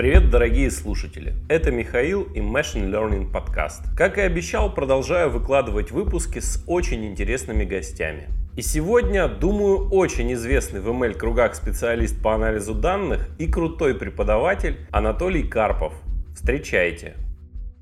Привет, дорогие слушатели! Это Михаил и Machine Learning Podcast. Как и обещал, продолжаю выкладывать выпуски с очень интересными гостями. И сегодня, думаю, очень известный в ML-кругах специалист по анализу данных и крутой преподаватель Анатолий Карпов. Встречайте!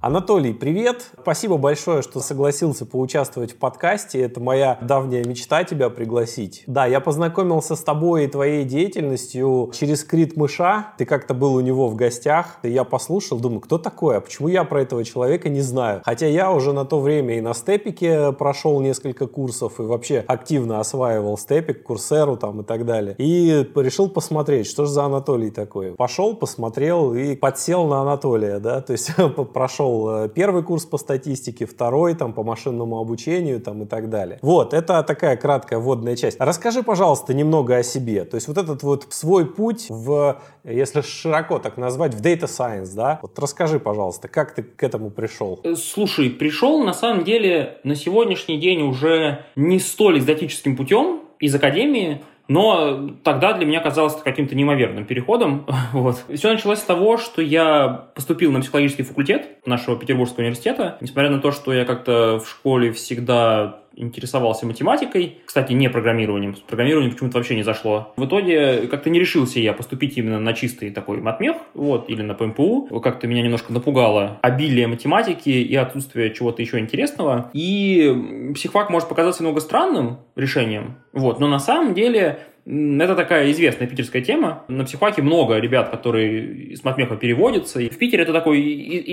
Анатолий, привет! Спасибо большое, что согласился поучаствовать в подкасте. Это моя давняя мечта тебя пригласить. Да, я познакомился с тобой и твоей деятельностью через Крит Мыша. Ты как-то был у него в гостях. И я послушал, думаю, кто такой? А почему я про этого человека не знаю? Хотя я уже на то время и на степике прошел несколько курсов и вообще активно осваивал степик, курсеру там и так далее. И решил посмотреть, что же за Анатолий такой. Пошел, посмотрел и подсел на Анатолия, да, то есть прошел прошел э, первый курс по статистике, второй там по машинному обучению там и так далее. Вот, это такая краткая вводная часть. Расскажи, пожалуйста, немного о себе. То есть вот этот вот свой путь в, если широко так назвать, в Data Science, да? Вот расскажи, пожалуйста, как ты к этому пришел? Э, слушай, пришел на самом деле на сегодняшний день уже не столь экзотическим путем из академии, но тогда для меня казалось это каким-то неимоверным переходом. Вот. Все началось с того, что я поступил на психологический факультет нашего Петербургского университета. Несмотря на то, что я как-то в школе всегда интересовался математикой, кстати, не программированием, с программированием почему-то вообще не зашло. В итоге как-то не решился я поступить именно на чистый такой матмех, вот, или на ПМПУ. Как-то меня немножко напугало обилие математики и отсутствие чего-то еще интересного. И психфак может показаться немного странным решением, вот, но на самом деле это такая известная питерская тема. На психфаке много ребят, которые с матмеха переводятся. И в Питере это такой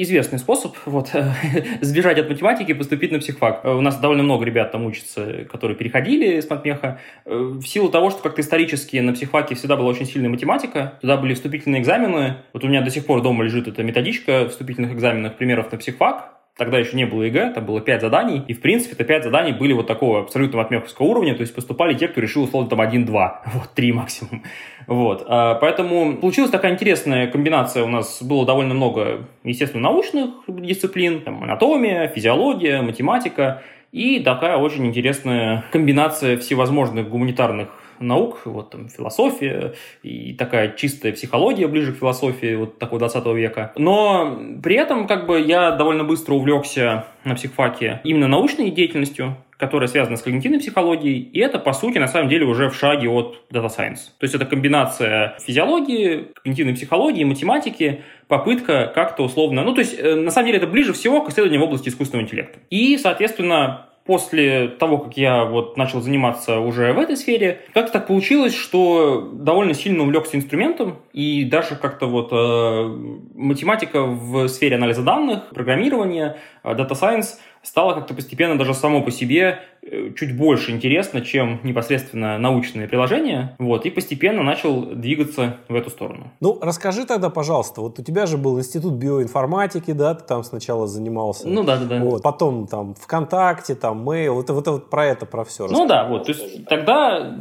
известный способ вот, сбежать от математики и поступить на психфак. У нас довольно много ребят там учатся, которые переходили с матмеха. В силу того, что как-то исторически на психфаке всегда была очень сильная математика, туда были вступительные экзамены. Вот у меня до сих пор дома лежит эта методичка вступительных экзаменов примеров на психфак. Тогда еще не было ЕГЭ, там было 5 заданий, и, в принципе, это 5 заданий были вот такого абсолютно матмеховского уровня, то есть поступали те, кто решил, условно, там 1-2, вот, 3 максимум. Вот, а, поэтому получилась такая интересная комбинация, у нас было довольно много, естественно, научных дисциплин, там, анатомия, физиология, математика, и такая очень интересная комбинация всевозможных гуманитарных наук, вот там философия и такая чистая психология ближе к философии вот такого 20 века. Но при этом как бы я довольно быстро увлекся на психфаке именно научной деятельностью, которая связана с когнитивной психологией, и это, по сути, на самом деле уже в шаге от Data Science. То есть это комбинация физиологии, когнитивной психологии, математики, попытка как-то условно... Ну, то есть, э, на самом деле, это ближе всего к исследованию в области искусственного интеллекта. И, соответственно, после того, как я вот начал заниматься уже в этой сфере, как-то так получилось, что довольно сильно увлекся инструментом, и даже как-то вот э, математика в сфере анализа данных, программирования, э, Data Science стало как-то постепенно даже само по себе Э, чуть больше интересно, чем непосредственно научные приложения, вот, и постепенно начал двигаться в эту сторону. Ну, расскажи тогда, пожалуйста, вот у тебя же был институт биоинформатики, да, ты там сначала занимался. Ну, да, да, да. Вот, потом там ВКонтакте, там Mail, вот, вот, вот про это, про все. Ну, да, вот, то есть тогда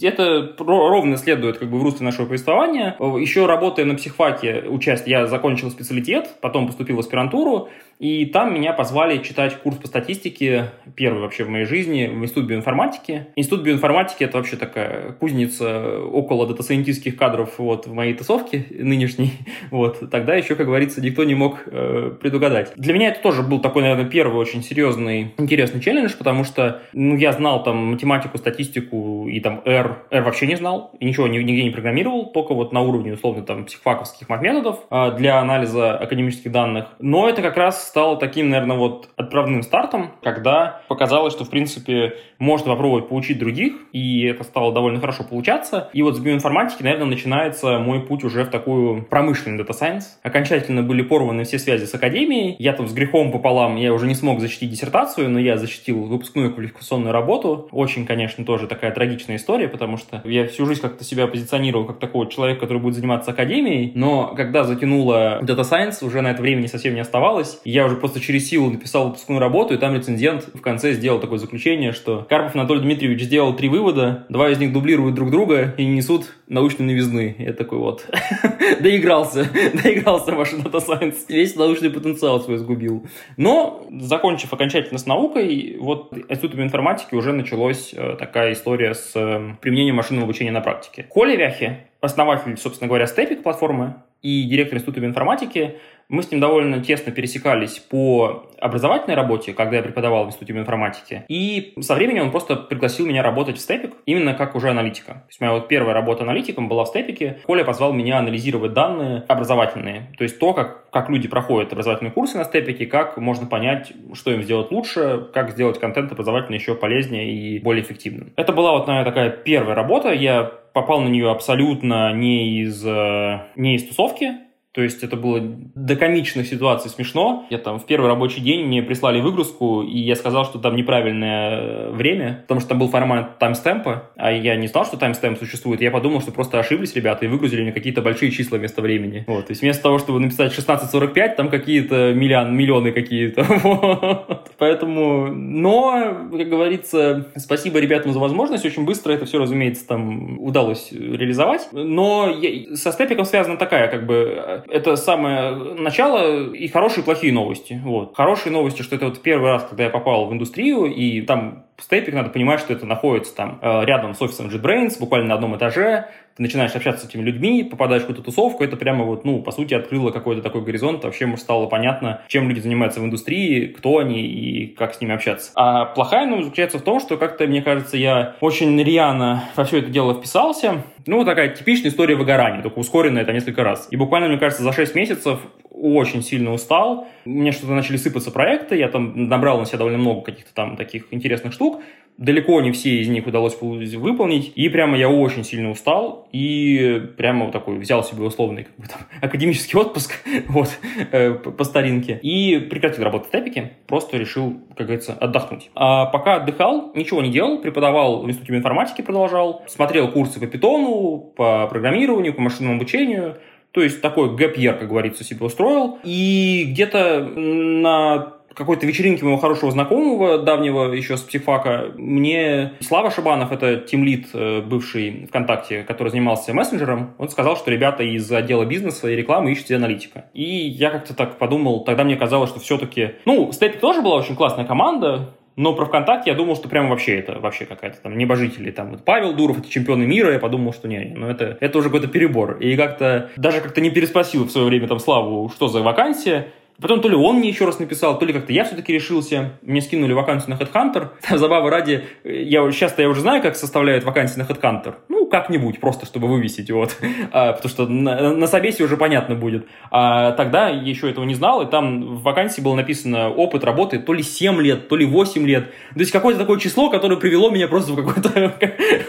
это ровно следует как бы в русле нашего повествования. Еще работая на психфаке, участь, я закончил специалитет, потом поступил в аспирантуру, и там меня позвали читать курс по статистике, первый вообще в моей жизни, в Институт биоинформатики. Институт биоинформатики — это вообще такая кузница около дата-сайентистских кадров вот, в моей тусовке нынешней. Вот. Тогда еще, как говорится, никто не мог э, предугадать. Для меня это тоже был такой, наверное, первый очень серьезный, интересный челлендж, потому что ну, я знал там математику, статистику и там R. R вообще не знал, и ничего нигде не программировал, только вот на уровне, условно, там, психфаковских методов э, для анализа академических данных. Но это как раз стало таким, наверное, вот отправным стартом, когда показалось, что, в принципе, можно попробовать получить других, и это стало довольно хорошо получаться. И вот с биоинформатики, наверное, начинается мой путь уже в такую промышленный Science. Окончательно были порваны все связи с академией. Я там с грехом пополам, я уже не смог защитить диссертацию, но я защитил выпускную квалификационную работу. Очень, конечно, тоже такая трагичная история, потому что я всю жизнь как-то себя позиционировал как такого человека, который будет заниматься академией, но когда затянуло Science, уже на это времени совсем не оставалось. Я я уже просто через силу написал выпускную работу, и там рецензент в конце сделал такое заключение, что Карпов Анатолий Дмитриевич сделал три вывода, два из них дублируют друг друга и несут научной новизны. Я такой вот, доигрался, доигрался ваш Data Science, весь научный потенциал свой сгубил. Но, закончив окончательно с наукой, вот институтом информатики уже началась э, такая история с э, применением машинного обучения на практике. Коля Вяхи, основатель, собственно говоря, Степик платформы, и директор Института информатики. Мы с ним довольно тесно пересекались по образовательной работе, когда я преподавал в Институте информатики. И со временем он просто пригласил меня работать в Степик, именно как уже аналитика. То есть моя вот первая работа аналитиком была в Степике. Коля позвал меня анализировать данные образовательные. То есть то, как, как люди проходят образовательные курсы на Степике, как можно понять, что им сделать лучше, как сделать контент образовательный еще полезнее и более эффективным. Это была вот, наверное, такая первая работа. Я попал на нее абсолютно не из, э, не из тусовки, то есть это было до комичных ситуаций смешно. Я там в первый рабочий день мне прислали выгрузку, и я сказал, что там неправильное э, время, потому что там был формат таймстемпа, а я не знал, что таймстемп существует. Я подумал, что просто ошиблись ребята и выгрузили мне какие-то большие числа вместо времени. Вот. То есть вместо того, чтобы написать 16.45, там какие-то миллион, миллионы какие-то. Вот. Поэтому, но, как говорится, спасибо ребятам за возможность. Очень быстро это все, разумеется, там удалось реализовать. Но я, со степиком связана такая, как бы, это самое начало и хорошие и плохие новости. Вот. Хорошие новости, что это вот первый раз, когда я попал в индустрию, и там стейпик, надо понимать, что это находится там э, рядом с офисом JetBrains, буквально на одном этаже, ты начинаешь общаться с этими людьми, попадаешь в какую-то тусовку, это прямо вот, ну, по сути, открыло какой-то такой горизонт, вообще стало понятно, чем люди занимаются в индустрии, кто они и как с ними общаться. А плохая новость заключается в том, что как-то, мне кажется, я очень рьяно во все это дело вписался. Ну, такая типичная история выгорания, только ускоренная это несколько раз. И буквально, мне кажется, за 6 месяцев очень сильно устал. Мне что-то начали сыпаться проекты, я там набрал на себя довольно много каких-то там таких интересных штук. Далеко не все из них удалось выполнить, и прямо я очень сильно устал, и прямо вот такой взял себе условный как бы, там, академический отпуск, вот, э, по старинке, и прекратил работать в Тепике, просто решил, как говорится, отдохнуть. А пока отдыхал, ничего не делал, преподавал в Институте информатики, продолжал, смотрел курсы по питону, по программированию, по машинному обучению, то есть такой гэп как говорится, себе устроил. И где-то на какой-то вечеринке моего хорошего знакомого, давнего еще с психфака, мне Слава Шибанов, это тимлит э, бывший ВКонтакте, который занимался мессенджером, он сказал, что ребята из отдела бизнеса и рекламы ищут себе аналитика. И я как-то так подумал, тогда мне казалось, что все-таки... Ну, Степик тоже была очень классная команда, но про ВКонтакте я думал, что прямо вообще это вообще какая-то там небожители. Там вот Павел Дуров, это чемпионы мира, я подумал, что не, ну это, это уже какой-то перебор. И как-то даже как-то не переспросил в свое время там Славу, что за вакансия. Потом то ли он мне еще раз написал, то ли как-то я все-таки решился. Мне скинули вакансию на Headhunter. Забавы ради, я, сейчас-то я уже знаю, как составляют вакансии на Headhunter. Ну, как-нибудь, просто чтобы вывесить, вот. А, потому что на, на собесе уже понятно будет. А тогда я еще этого не знал, и там в вакансии было написано опыт работы то ли 7 лет, то ли 8 лет. То есть какое-то такое число, которое привело меня просто в какой-то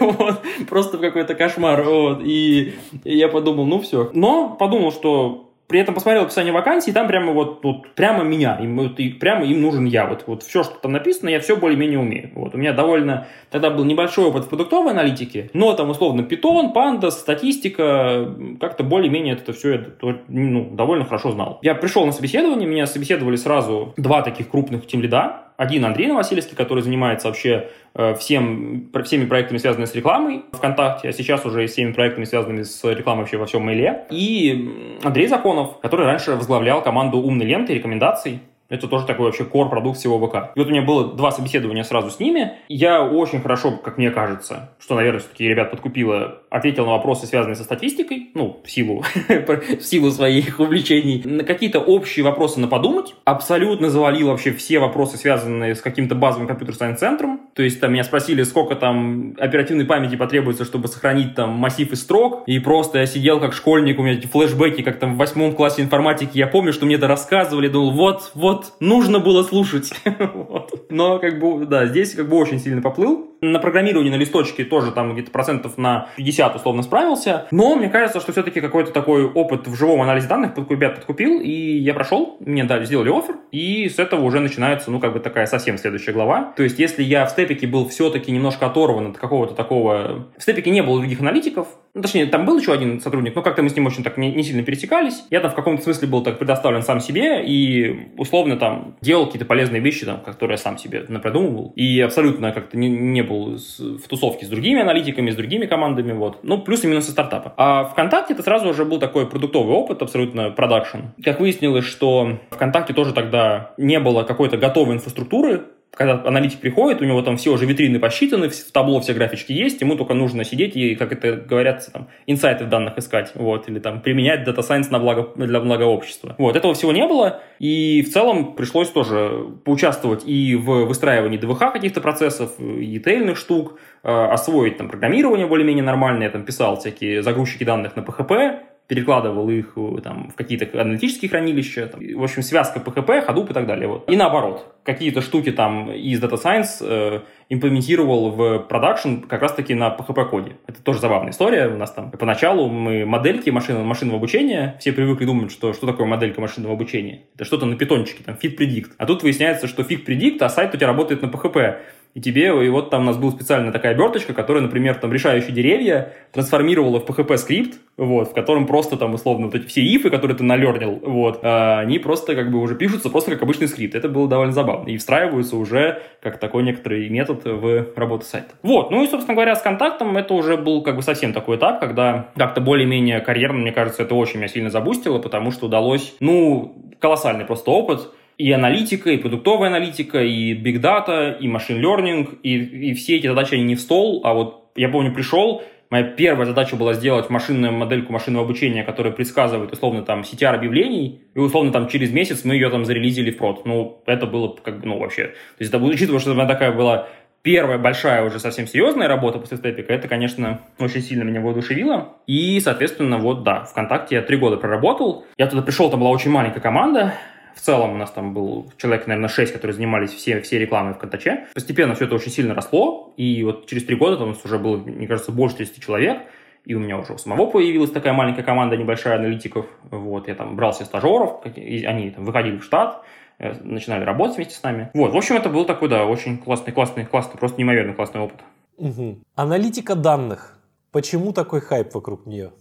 вот, просто в какой-то кошмар. Вот. И я подумал, ну все. Но подумал, что при этом посмотрел описание вакансии, и там прямо вот, вот прямо меня, им, вот, и прямо им нужен я. Вот, вот все, что там написано, я все более-менее умею. Вот. У меня довольно тогда был небольшой опыт в продуктовой аналитике, но там условно Python, Pandas, статистика, как-то более-менее это все я ну, довольно хорошо знал. Я пришел на собеседование, меня собеседовали сразу два таких крупных тимлида, один Андрей Новосельский, который занимается вообще э, всем, всеми проектами, связанными с рекламой ВКонтакте, а сейчас уже всеми проектами, связанными с рекламой вообще во всем мейле. И Андрей Законов, который раньше возглавлял команду умной ленты и рекомендаций. Это тоже такой вообще core продукт всего ВК. И вот у меня было два собеседования сразу с ними. Я очень хорошо, как мне кажется, что, наверное, все-таки ребят подкупило, ответил на вопросы, связанные со статистикой, ну, в силу, в силу своих увлечений, на какие-то общие вопросы на подумать. Абсолютно завалил вообще все вопросы, связанные с каким-то базовым компьютер-сайенс центром. То есть там меня спросили, сколько там оперативной памяти потребуется, чтобы сохранить там массив из строк. И просто я сидел как школьник, у меня эти флешбеки, как там в восьмом классе информатики. Я помню, что мне это рассказывали, думал, вот, вот, нужно было слушать. Но как бы, да, здесь как бы очень сильно поплыл. На программировании на листочке тоже там где-то процентов на 50 условно справился. Но мне кажется, что все-таки какой-то такой опыт в живом анализе данных ребят подкупил, и я прошел, мне дали, сделали офер, и с этого уже начинается, ну, как бы такая совсем следующая глава. То есть, если я в степике был все-таки немножко оторван от какого-то такого... В степике не было других аналитиков, ну, точнее, там был еще один сотрудник, но как-то мы с ним очень так не, не сильно пересекались. Я там в каком-то смысле был так предоставлен сам себе, и условно там делал какие-то полезные вещи, там, которые я сам себе напридумывал. И абсолютно как-то не, не был был в тусовке с другими аналитиками, с другими командами, вот. Ну, плюс и минусы стартапа. А ВКонтакте это сразу уже был такой продуктовый опыт, абсолютно продакшн. Как выяснилось, что ВКонтакте тоже тогда не было какой-то готовой инфраструктуры, когда аналитик приходит, у него там все уже витрины посчитаны, в табло все графички есть, ему только нужно сидеть и, как это говорят, там, инсайты в данных искать, вот, или там применять Science на благо, для блага общества. Вот, этого всего не было, и в целом пришлось тоже поучаствовать и в выстраивании ДВХ каких-то процессов, и тейльных штук, э, освоить там программирование более-менее нормальное, я там писал всякие загрузчики данных на PHP, перекладывал их э, там, в какие-то аналитические хранилища. Там, в общем, связка PHP, Hadoop и так далее. Вот. И наоборот, какие-то штуки там из Data Science э, имплементировал в продакшн как раз-таки на PHP-коде. Это тоже забавная история. У нас там поначалу мы модельки машин, машинного обучения, все привыкли думать, что что такое моделька машинного обучения. Это что-то на питончике, там, fit predict. А тут выясняется, что fit predict, а сайт у тебя работает на PHP и тебе, и вот там у нас была специальная такая оберточка, которая, например, там решающие деревья трансформировала в PHP скрипт, вот, в котором просто там условно вот эти все ифы, которые ты налернил, вот, а, они просто как бы уже пишутся просто как обычный скрипт. Это было довольно забавно. И встраиваются уже как такой некоторый метод в работу сайта. Вот, ну и, собственно говоря, с контактом это уже был как бы совсем такой этап, когда как-то более-менее карьерно, мне кажется, это очень меня сильно забустило, потому что удалось, ну, колоссальный просто опыт, и аналитика, и продуктовая аналитика, и big data, и машин learning, и, и все эти задачи, они не в стол, а вот я помню, пришел, моя первая задача была сделать машинную модельку машинного обучения, которая предсказывает, условно, там, CTR объявлений, и, условно, там, через месяц мы ее там зарелизили в прод. Ну, это было, как бы, ну, вообще, то есть, это, учитывая, что это такая была первая большая уже совсем серьезная работа после степика, это, конечно, очень сильно меня воодушевило. И, соответственно, вот, да, ВКонтакте я три года проработал. Я туда пришел, там была очень маленькая команда, в целом у нас там был человек, наверное, 6, которые занимались все, все рекламой в Контаче. Постепенно все это очень сильно росло, и вот через три года там у нас уже было, мне кажется, больше 30 человек, и у меня уже у самого появилась такая маленькая команда небольшая аналитиков. Вот, я там брал себе стажеров, они там выходили в штат, э, начинали работать вместе с нами. Вот, в общем, это был такой, да, очень классный, классный, классный, просто неимоверно классный опыт. Угу. Аналитика данных. Почему такой хайп вокруг нее?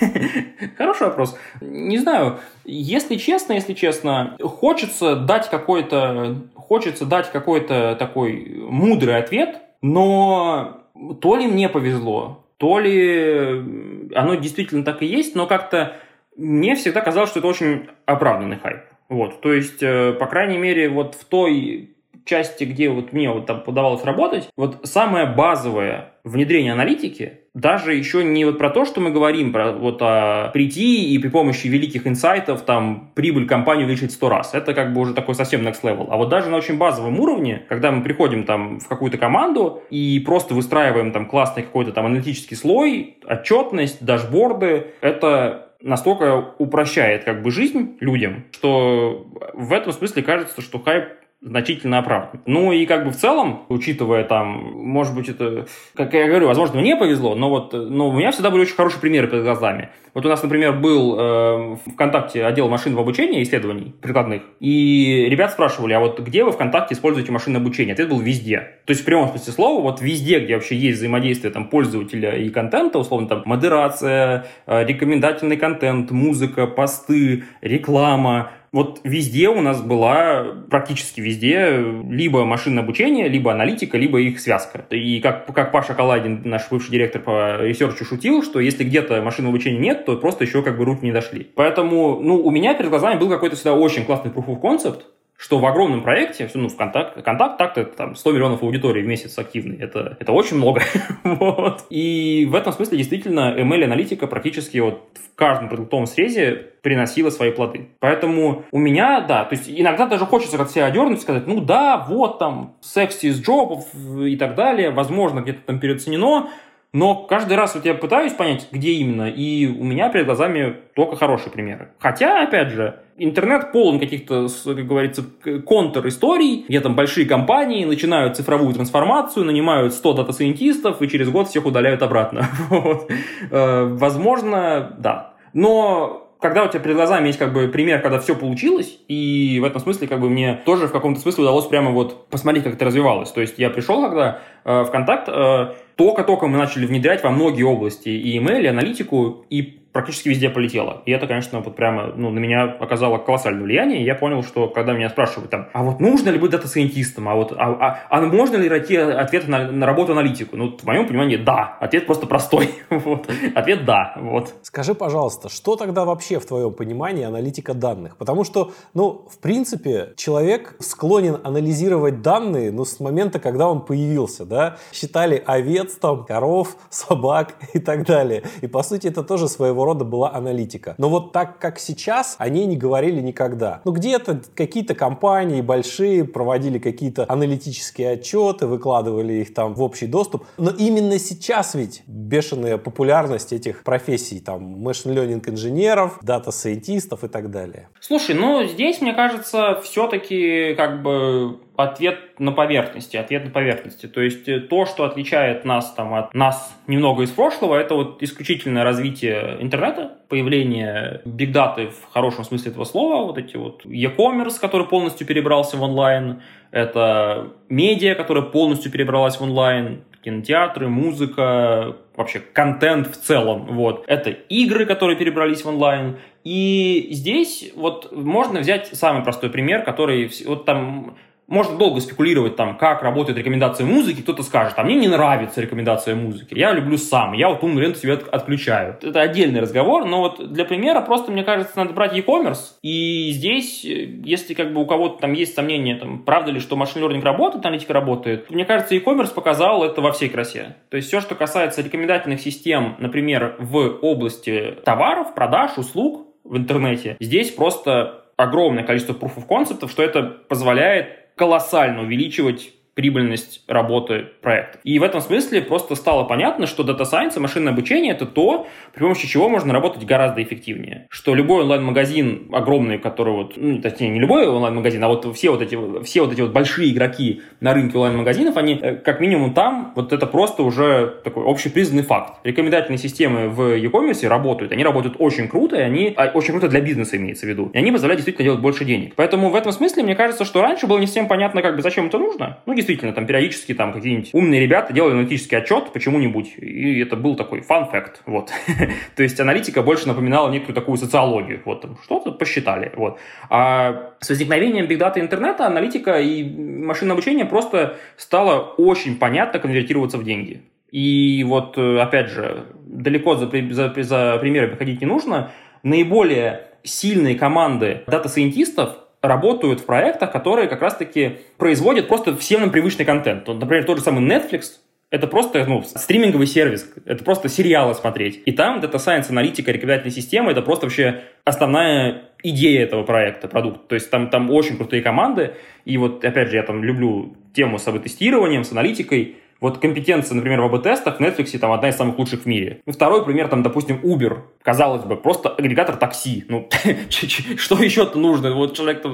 Хороший вопрос. Не знаю. Если честно, если честно, хочется дать какой-то, хочется дать какой-то такой мудрый ответ, но то ли мне повезло, то ли оно действительно так и есть, но как-то мне всегда казалось, что это очень оправданный хайп. Вот, то есть, э, по крайней мере, вот в той части, где вот мне вот там подавалось работать, вот самое базовое внедрение аналитики, даже еще не вот про то, что мы говорим, про вот о прийти и при помощи великих инсайтов там прибыль компании увеличить сто раз. Это как бы уже такой совсем next level. А вот даже на очень базовом уровне, когда мы приходим там в какую-то команду и просто выстраиваем там классный какой-то там аналитический слой, отчетность, дашборды, это настолько упрощает как бы жизнь людям, что в этом смысле кажется, что хайп значительно оправдан. Ну и как бы в целом, учитывая там, может быть, это, как я говорю, возможно, мне повезло, но вот но у меня всегда были очень хорошие примеры перед глазами. Вот у нас, например, был э, ВКонтакте отдел машин в обучении, исследований прикладных, и ребят спрашивали, а вот где вы ВКонтакте используете машинное обучение? Ответ был везде. То есть в прямом смысле слова, вот везде, где вообще есть взаимодействие там пользователя и контента, условно там модерация, э, рекомендательный контент, музыка, посты, реклама, вот везде у нас была, практически везде, либо машинное обучение, либо аналитика, либо их связка. И как, как Паша Калайдин, наш бывший директор по ресерчу, шутил, что если где-то машинного обучения нет, то просто еще как бы руки не дошли. Поэтому, ну, у меня перед глазами был какой-то всегда очень классный proof of concept, что в огромном проекте, ну, в контакт, контакт так-то там 100 миллионов аудитории в месяц активный, это, это очень много. вот. И в этом смысле действительно ML-аналитика практически вот в каждом продуктовом срезе приносила свои плоды. Поэтому у меня, да, то есть иногда даже хочется как себя одернуть, сказать, ну да, вот там sexiest job ов и так далее, возможно, где-то там переоценено, но каждый раз вот я пытаюсь понять, где именно, и у меня перед глазами только хорошие примеры. Хотя, опять же, интернет полон каких-то, как говорится, контр-историй, где там большие компании начинают цифровую трансформацию, нанимают 100 дата-сайентистов и через год всех удаляют обратно. Э, возможно, да. Но когда у тебя перед глазами есть как бы пример, когда все получилось, и в этом смысле как бы мне тоже в каком-то смысле удалось прямо вот посмотреть, как это развивалось. То есть я пришел когда э, в контакт, э, только-только мы начали внедрять во многие области и email, и аналитику, и практически везде полетело. И это, конечно, вот прямо ну, на меня оказало колоссальное влияние. И я понял, что когда меня спрашивают там, а вот нужно ли быть дата-сайентистом, а вот а, а, а можно ли найти ответ на, на работу аналитику? Ну, в моем понимании, да. Ответ просто простой. вот. Ответ да. Вот. Скажи, пожалуйста, что тогда вообще в твоем понимании аналитика данных? Потому что, ну, в принципе, человек склонен анализировать данные, ну, с момента, когда он появился, да? Считали овец, там, коров, собак и так далее. И, по сути, это тоже своего рода была аналитика. Но вот так, как сейчас, они не говорили никогда. Ну, где-то какие-то компании большие проводили какие-то аналитические отчеты, выкладывали их там в общий доступ. Но именно сейчас ведь бешеная популярность этих профессий, там, machine learning инженеров, дата-сайентистов и так далее. Слушай, ну, здесь, мне кажется, все-таки как бы ответ на поверхности, ответ на поверхности. То есть э, то, что отличает нас там от нас немного из прошлого, это вот исключительное развитие интернета, появление бигдаты в хорошем смысле этого слова, вот эти вот e-commerce, который полностью перебрался в онлайн, это медиа, которая полностью перебралась в онлайн, кинотеатры, музыка, вообще контент в целом. Вот. Это игры, которые перебрались в онлайн. И здесь вот можно взять самый простой пример, который вот там можно долго спекулировать, там, как работает рекомендация музыки. Кто-то скажет, а мне не нравится рекомендация музыки. Я люблю сам. Я вот умную ленту себе отключаю. Это отдельный разговор, но вот для примера просто, мне кажется, надо брать e-commerce. И здесь, э, если как бы у кого-то там есть сомнения, там, правда ли, что машин learning работает, аналитика работает, мне кажется, e-commerce показал это во всей красе. То есть все, что касается рекомендательных систем, например, в области товаров, продаж, услуг в интернете, здесь просто огромное количество proof of concept, что это позволяет колоссально увеличивать прибыльность работы проекта. И в этом смысле просто стало понятно, что Data Science и машинное обучение — это то, при помощи чего можно работать гораздо эффективнее. Что любой онлайн-магазин огромный, который вот, ну, точнее, не любой онлайн-магазин, а вот все вот эти, все вот эти вот большие игроки на рынке онлайн-магазинов, они э, как минимум там, вот это просто уже такой общепризнанный факт. Рекомендательные системы в e-commerce работают, они работают очень круто, и они а, очень круто для бизнеса имеется в виду. И они позволяют действительно делать больше денег. Поэтому в этом смысле, мне кажется, что раньше было не всем понятно, как бы зачем это нужно. Ну, действительно, там периодически там какие-нибудь умные ребята делали аналитический отчет почему-нибудь, и это был такой fact, вот. То есть аналитика больше напоминала некую такую социологию, вот, там что-то посчитали, вот. А с возникновением да, там, интернета аналитика и машинное обучение просто стало очень понятно конвертироваться в деньги. И вот, э, опять же, далеко за, за, за примерами ходить не нужно. Наиболее сильные команды дата-сайентистов работают в проектах, которые как раз-таки производят просто всем нам привычный контент. Например, тот же самый Netflix, это просто ну, стриминговый сервис, это просто сериалы смотреть. И там Data Science, аналитика, рекомендательная система, это просто вообще основная идея этого проекта, продукт. То есть там, там очень крутые команды. И вот, опять же, я там люблю тему с АБ-тестированием, с аналитикой. Вот компетенция, например, в АБ-тестах в Netflix там одна из самых лучших в мире. Ну, второй пример, там, допустим, Uber. Казалось бы, просто агрегатор такси. Ну, что еще-то нужно? Вот человек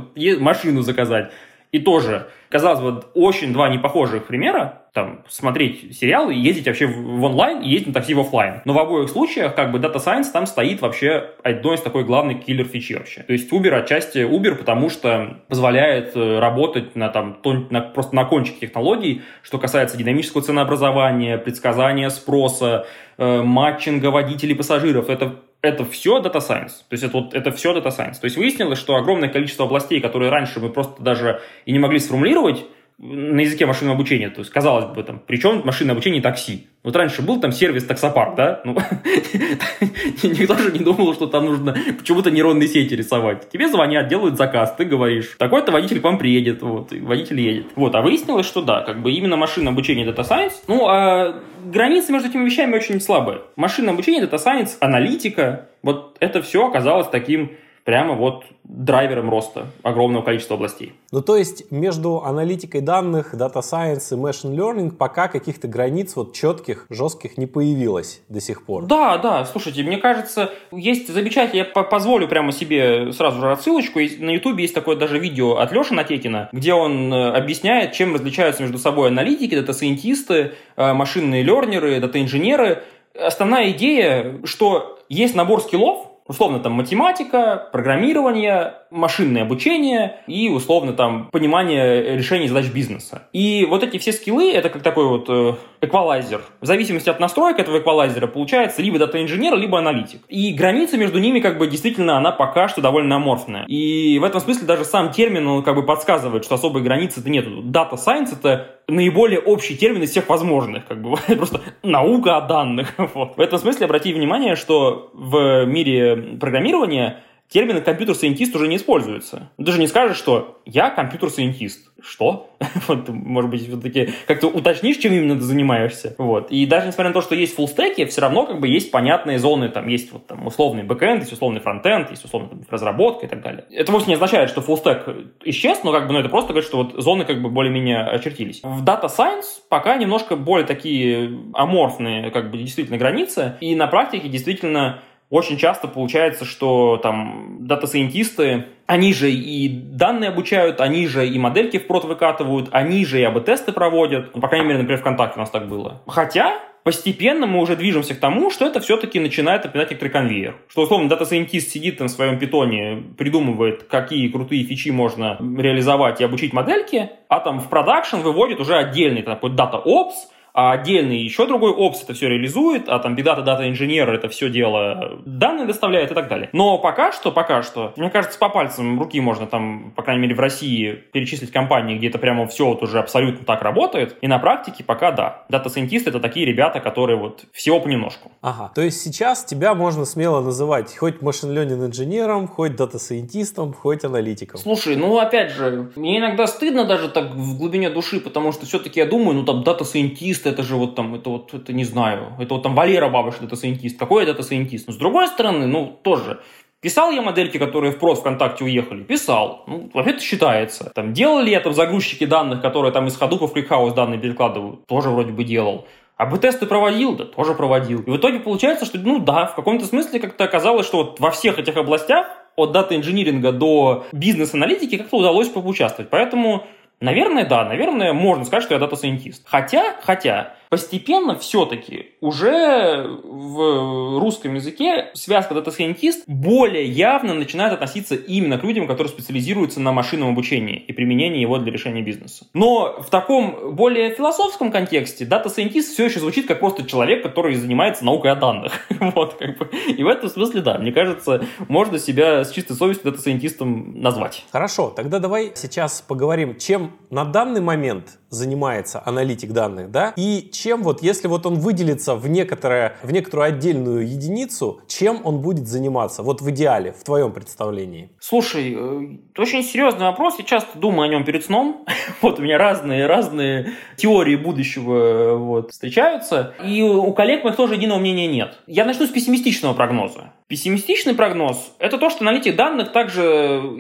машину заказать. И тоже, казалось бы, очень два непохожих примера, там, смотреть сериалы ездить вообще в, в онлайн и ездить на такси в офлайн. Но в обоих случаях, как бы, Data Science там стоит вообще одной из такой главной киллер фичи вообще. То есть Uber отчасти Uber, потому что позволяет э, работать на там, тон, на, просто на кончике технологий, что касается динамического ценообразования, предсказания спроса, э, матчинга водителей пассажиров. Это это все Data Science. То есть это, вот, это все Data Science. То есть выяснилось, что огромное количество областей, которые раньше мы просто даже и не могли сформулировать, на языке машинного обучения. То есть, казалось бы, там, причем машинное обучение такси. Вот раньше был там сервис таксопарк, да? Ну, никто же не думал, что там нужно почему-то нейронные сети рисовать. Тебе звонят, делают заказ, ты говоришь, такой-то водитель к вам приедет, вот, и водитель едет. Вот, а выяснилось, что да, как бы именно машинное обучение Data Science, ну, а границы между этими вещами очень слабые. Машинное обучение, Data Science, аналитика, вот это все оказалось таким прямо вот драйвером роста огромного количества областей. Ну, то есть между аналитикой данных, Data Science и Machine Learning пока каких-то границ вот четких, жестких не появилось до сих пор. Да, да, слушайте, мне кажется, есть замечательно, я позволю прямо себе сразу же отсылочку, на YouTube есть такое даже видео от Леши Натекина, где он э, объясняет, чем различаются между собой аналитики, дата-сайентисты, машинные лернеры, дата-инженеры. Основная идея, что есть набор скиллов, условно там математика, программирование, машинное обучение и условно там понимание решений задач бизнеса. И вот эти все скиллы, это как такой вот э, эквалайзер. В зависимости от настроек этого эквалайзера получается либо дата-инженер, либо аналитик. И граница между ними как бы действительно она пока что довольно аморфная. И в этом смысле даже сам термин он как бы подсказывает, что особой границы-то нету. Data Science это наиболее общий термин из всех возможных, как бы просто наука о данных. Вот. В этом смысле обрати внимание, что в мире программирования термин компьютер-сайентист уже не используется. Даже не скажешь, что я компьютер-сайентист. Что? вот, может быть, все-таки как-то уточнишь, чем именно ты занимаешься. Вот. И даже несмотря на то, что есть фуллстеки, все равно как бы есть понятные зоны, там есть вот там условный бэкэнд, есть условный фронтенд, есть условная там, разработка и так далее. Это вовсе не означает, что фуллстек исчез, но как бы ну, это просто говорит, что вот зоны как бы более-менее очертились. В Data Science пока немножко более такие аморфные как бы действительно границы, и на практике действительно очень часто получается, что там дата-сайентисты, они же и данные обучают, они же и модельки в прод выкатывают, они же и АБ-тесты проводят. Ну, по крайней мере, например, ВКонтакте у нас так было. Хотя, постепенно мы уже движемся к тому, что это все-таки начинает напоминать некоторый конвейер. Что, условно, дата-сайентист сидит там в своем питоне, придумывает, какие крутые фичи можно реализовать и обучить модельки, а там в продакшн выводит уже отдельный такой data ops, а отдельный еще другой ops это все реализует, а там big data data инженер это все дело данные доставляет и так далее. Но пока что, пока что, мне кажется, по пальцам руки можно там, по крайней мере, в России перечислить компании, где это прямо все вот уже абсолютно так работает. И на практике пока да. Дата-сайентисты это такие ребята, которые вот всего понемножку. Ага, то есть сейчас тебя можно смело называть хоть machine инженером, хоть дата-сайентистом, хоть аналитиком. Слушай, ну опять же, мне иногда стыдно даже так в глубине души, потому что все-таки я думаю, ну там дата-сайентист это же вот там, это вот, это не знаю, это вот там Валера Бабыш, дата-сайентист. Какой дата-сайентист? Но с другой стороны, ну, тоже, Писал я модельки, которые в прод ВКонтакте уехали? Писал. Ну, вообще-то считается. Там, делал ли я там загрузчики данных, которые там из Hadoop в ClickHouse данные перекладывают? Тоже вроде бы делал. A/B-тесты проводил? Да, тоже проводил. И в итоге получается, что, ну да, в каком-то смысле как-то оказалось, что вот во всех этих областях, от дата-инжиниринга до бизнес-аналитики, как-то удалось поучаствовать. Поэтому Наверное, да, наверное, можно сказать, что я data scientist. Хотя, хотя, постепенно все-таки уже в русском языке связка data scientist более явно начинает относиться именно к людям, которые специализируются на машинном обучении и применении его для решения бизнеса. Но в таком более философском контексте data scientist все еще звучит как просто человек, который занимается наукой о данных. вот, как бы. И в этом смысле, да, мне кажется, можно себя с чистой совестью дата-сайентистом назвать. Хорошо, тогда давай сейчас поговорим, чем на данный момент занимается аналитик данных, да, и чем вот, если вот он выделится в, некоторое, в некоторую отдельную единицу, чем он будет заниматься, вот в идеале, в твоем представлении? Слушай, э, это очень серьезный вопрос, я часто думаю о нем перед сном, вот у меня разные, разные теории будущего вот, встречаются, и у коллег моих тоже единого мнения нет. Я начну с пессимистичного прогноза. Пессимистичный прогноз – это то, что аналитик данных также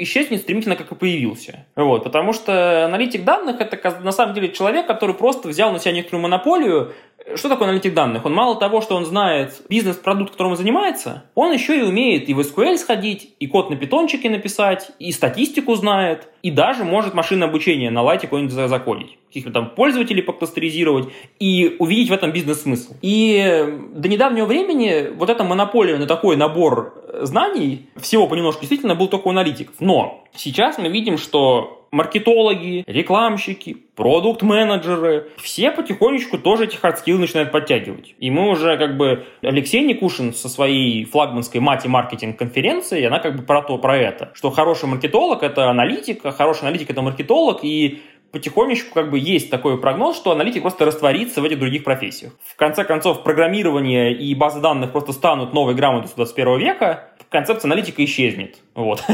исчезнет стремительно, как и появился. Вот, потому что аналитик данных – это на самом деле человек, который просто взял на себя некоторую монополию. Что такое аналитик данных? Он мало того, что он знает бизнес-продукт, которым он занимается, он еще и умеет и в SQL сходить, и код на питончике написать, и статистику знает, и даже может машинное обучение на лайте какое-нибудь закодить. Каких-то там пользователей покластеризировать и увидеть в этом бизнес-смысл. И до недавнего времени вот эта монополия на такой набор знаний, всего понемножку действительно был только у аналитиков. Но сейчас мы видим, что маркетологи, рекламщики, продукт-менеджеры, все потихонечку тоже эти хардскиллы начинают подтягивать. И мы уже как бы... Алексей Никушин со своей флагманской Матемаркетинг конференции, она как бы про то, про это, что хороший маркетолог — это аналитик, а хороший аналитик — это маркетолог, и потихонечку как бы есть такой прогноз, что аналитик просто растворится в этих других профессиях. В конце концов, программирование и базы данных просто станут новой грамотой 21 века, концепция аналитика исчезнет. Вот.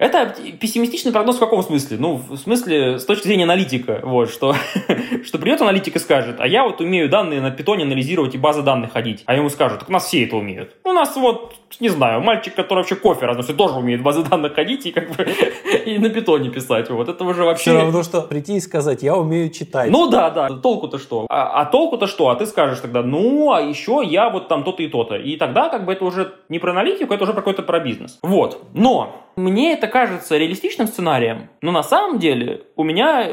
Это пессимистичный прогноз в каком смысле? Ну, в смысле, с точки зрения аналитика, вот, что, что придет аналитик и скажет, а я вот умею данные на питоне анализировать и базы данных ходить. А ему скажут, так у нас все это умеют. У нас вот, не знаю, мальчик, который вообще кофе разносит, тоже умеет базы данных ходить и как бы и на питоне писать. Вот это уже вообще... Все равно, что прийти и сказать, я умею читать. Ну да, да, толку-то что? А, а толку-то что? А ты скажешь тогда, ну, а еще я вот там то-то и то-то. И тогда как бы это уже не про аналитику, это уже про какой-то про бизнес. Вот. Но мне это кажется реалистичным сценарием, но на самом деле у меня...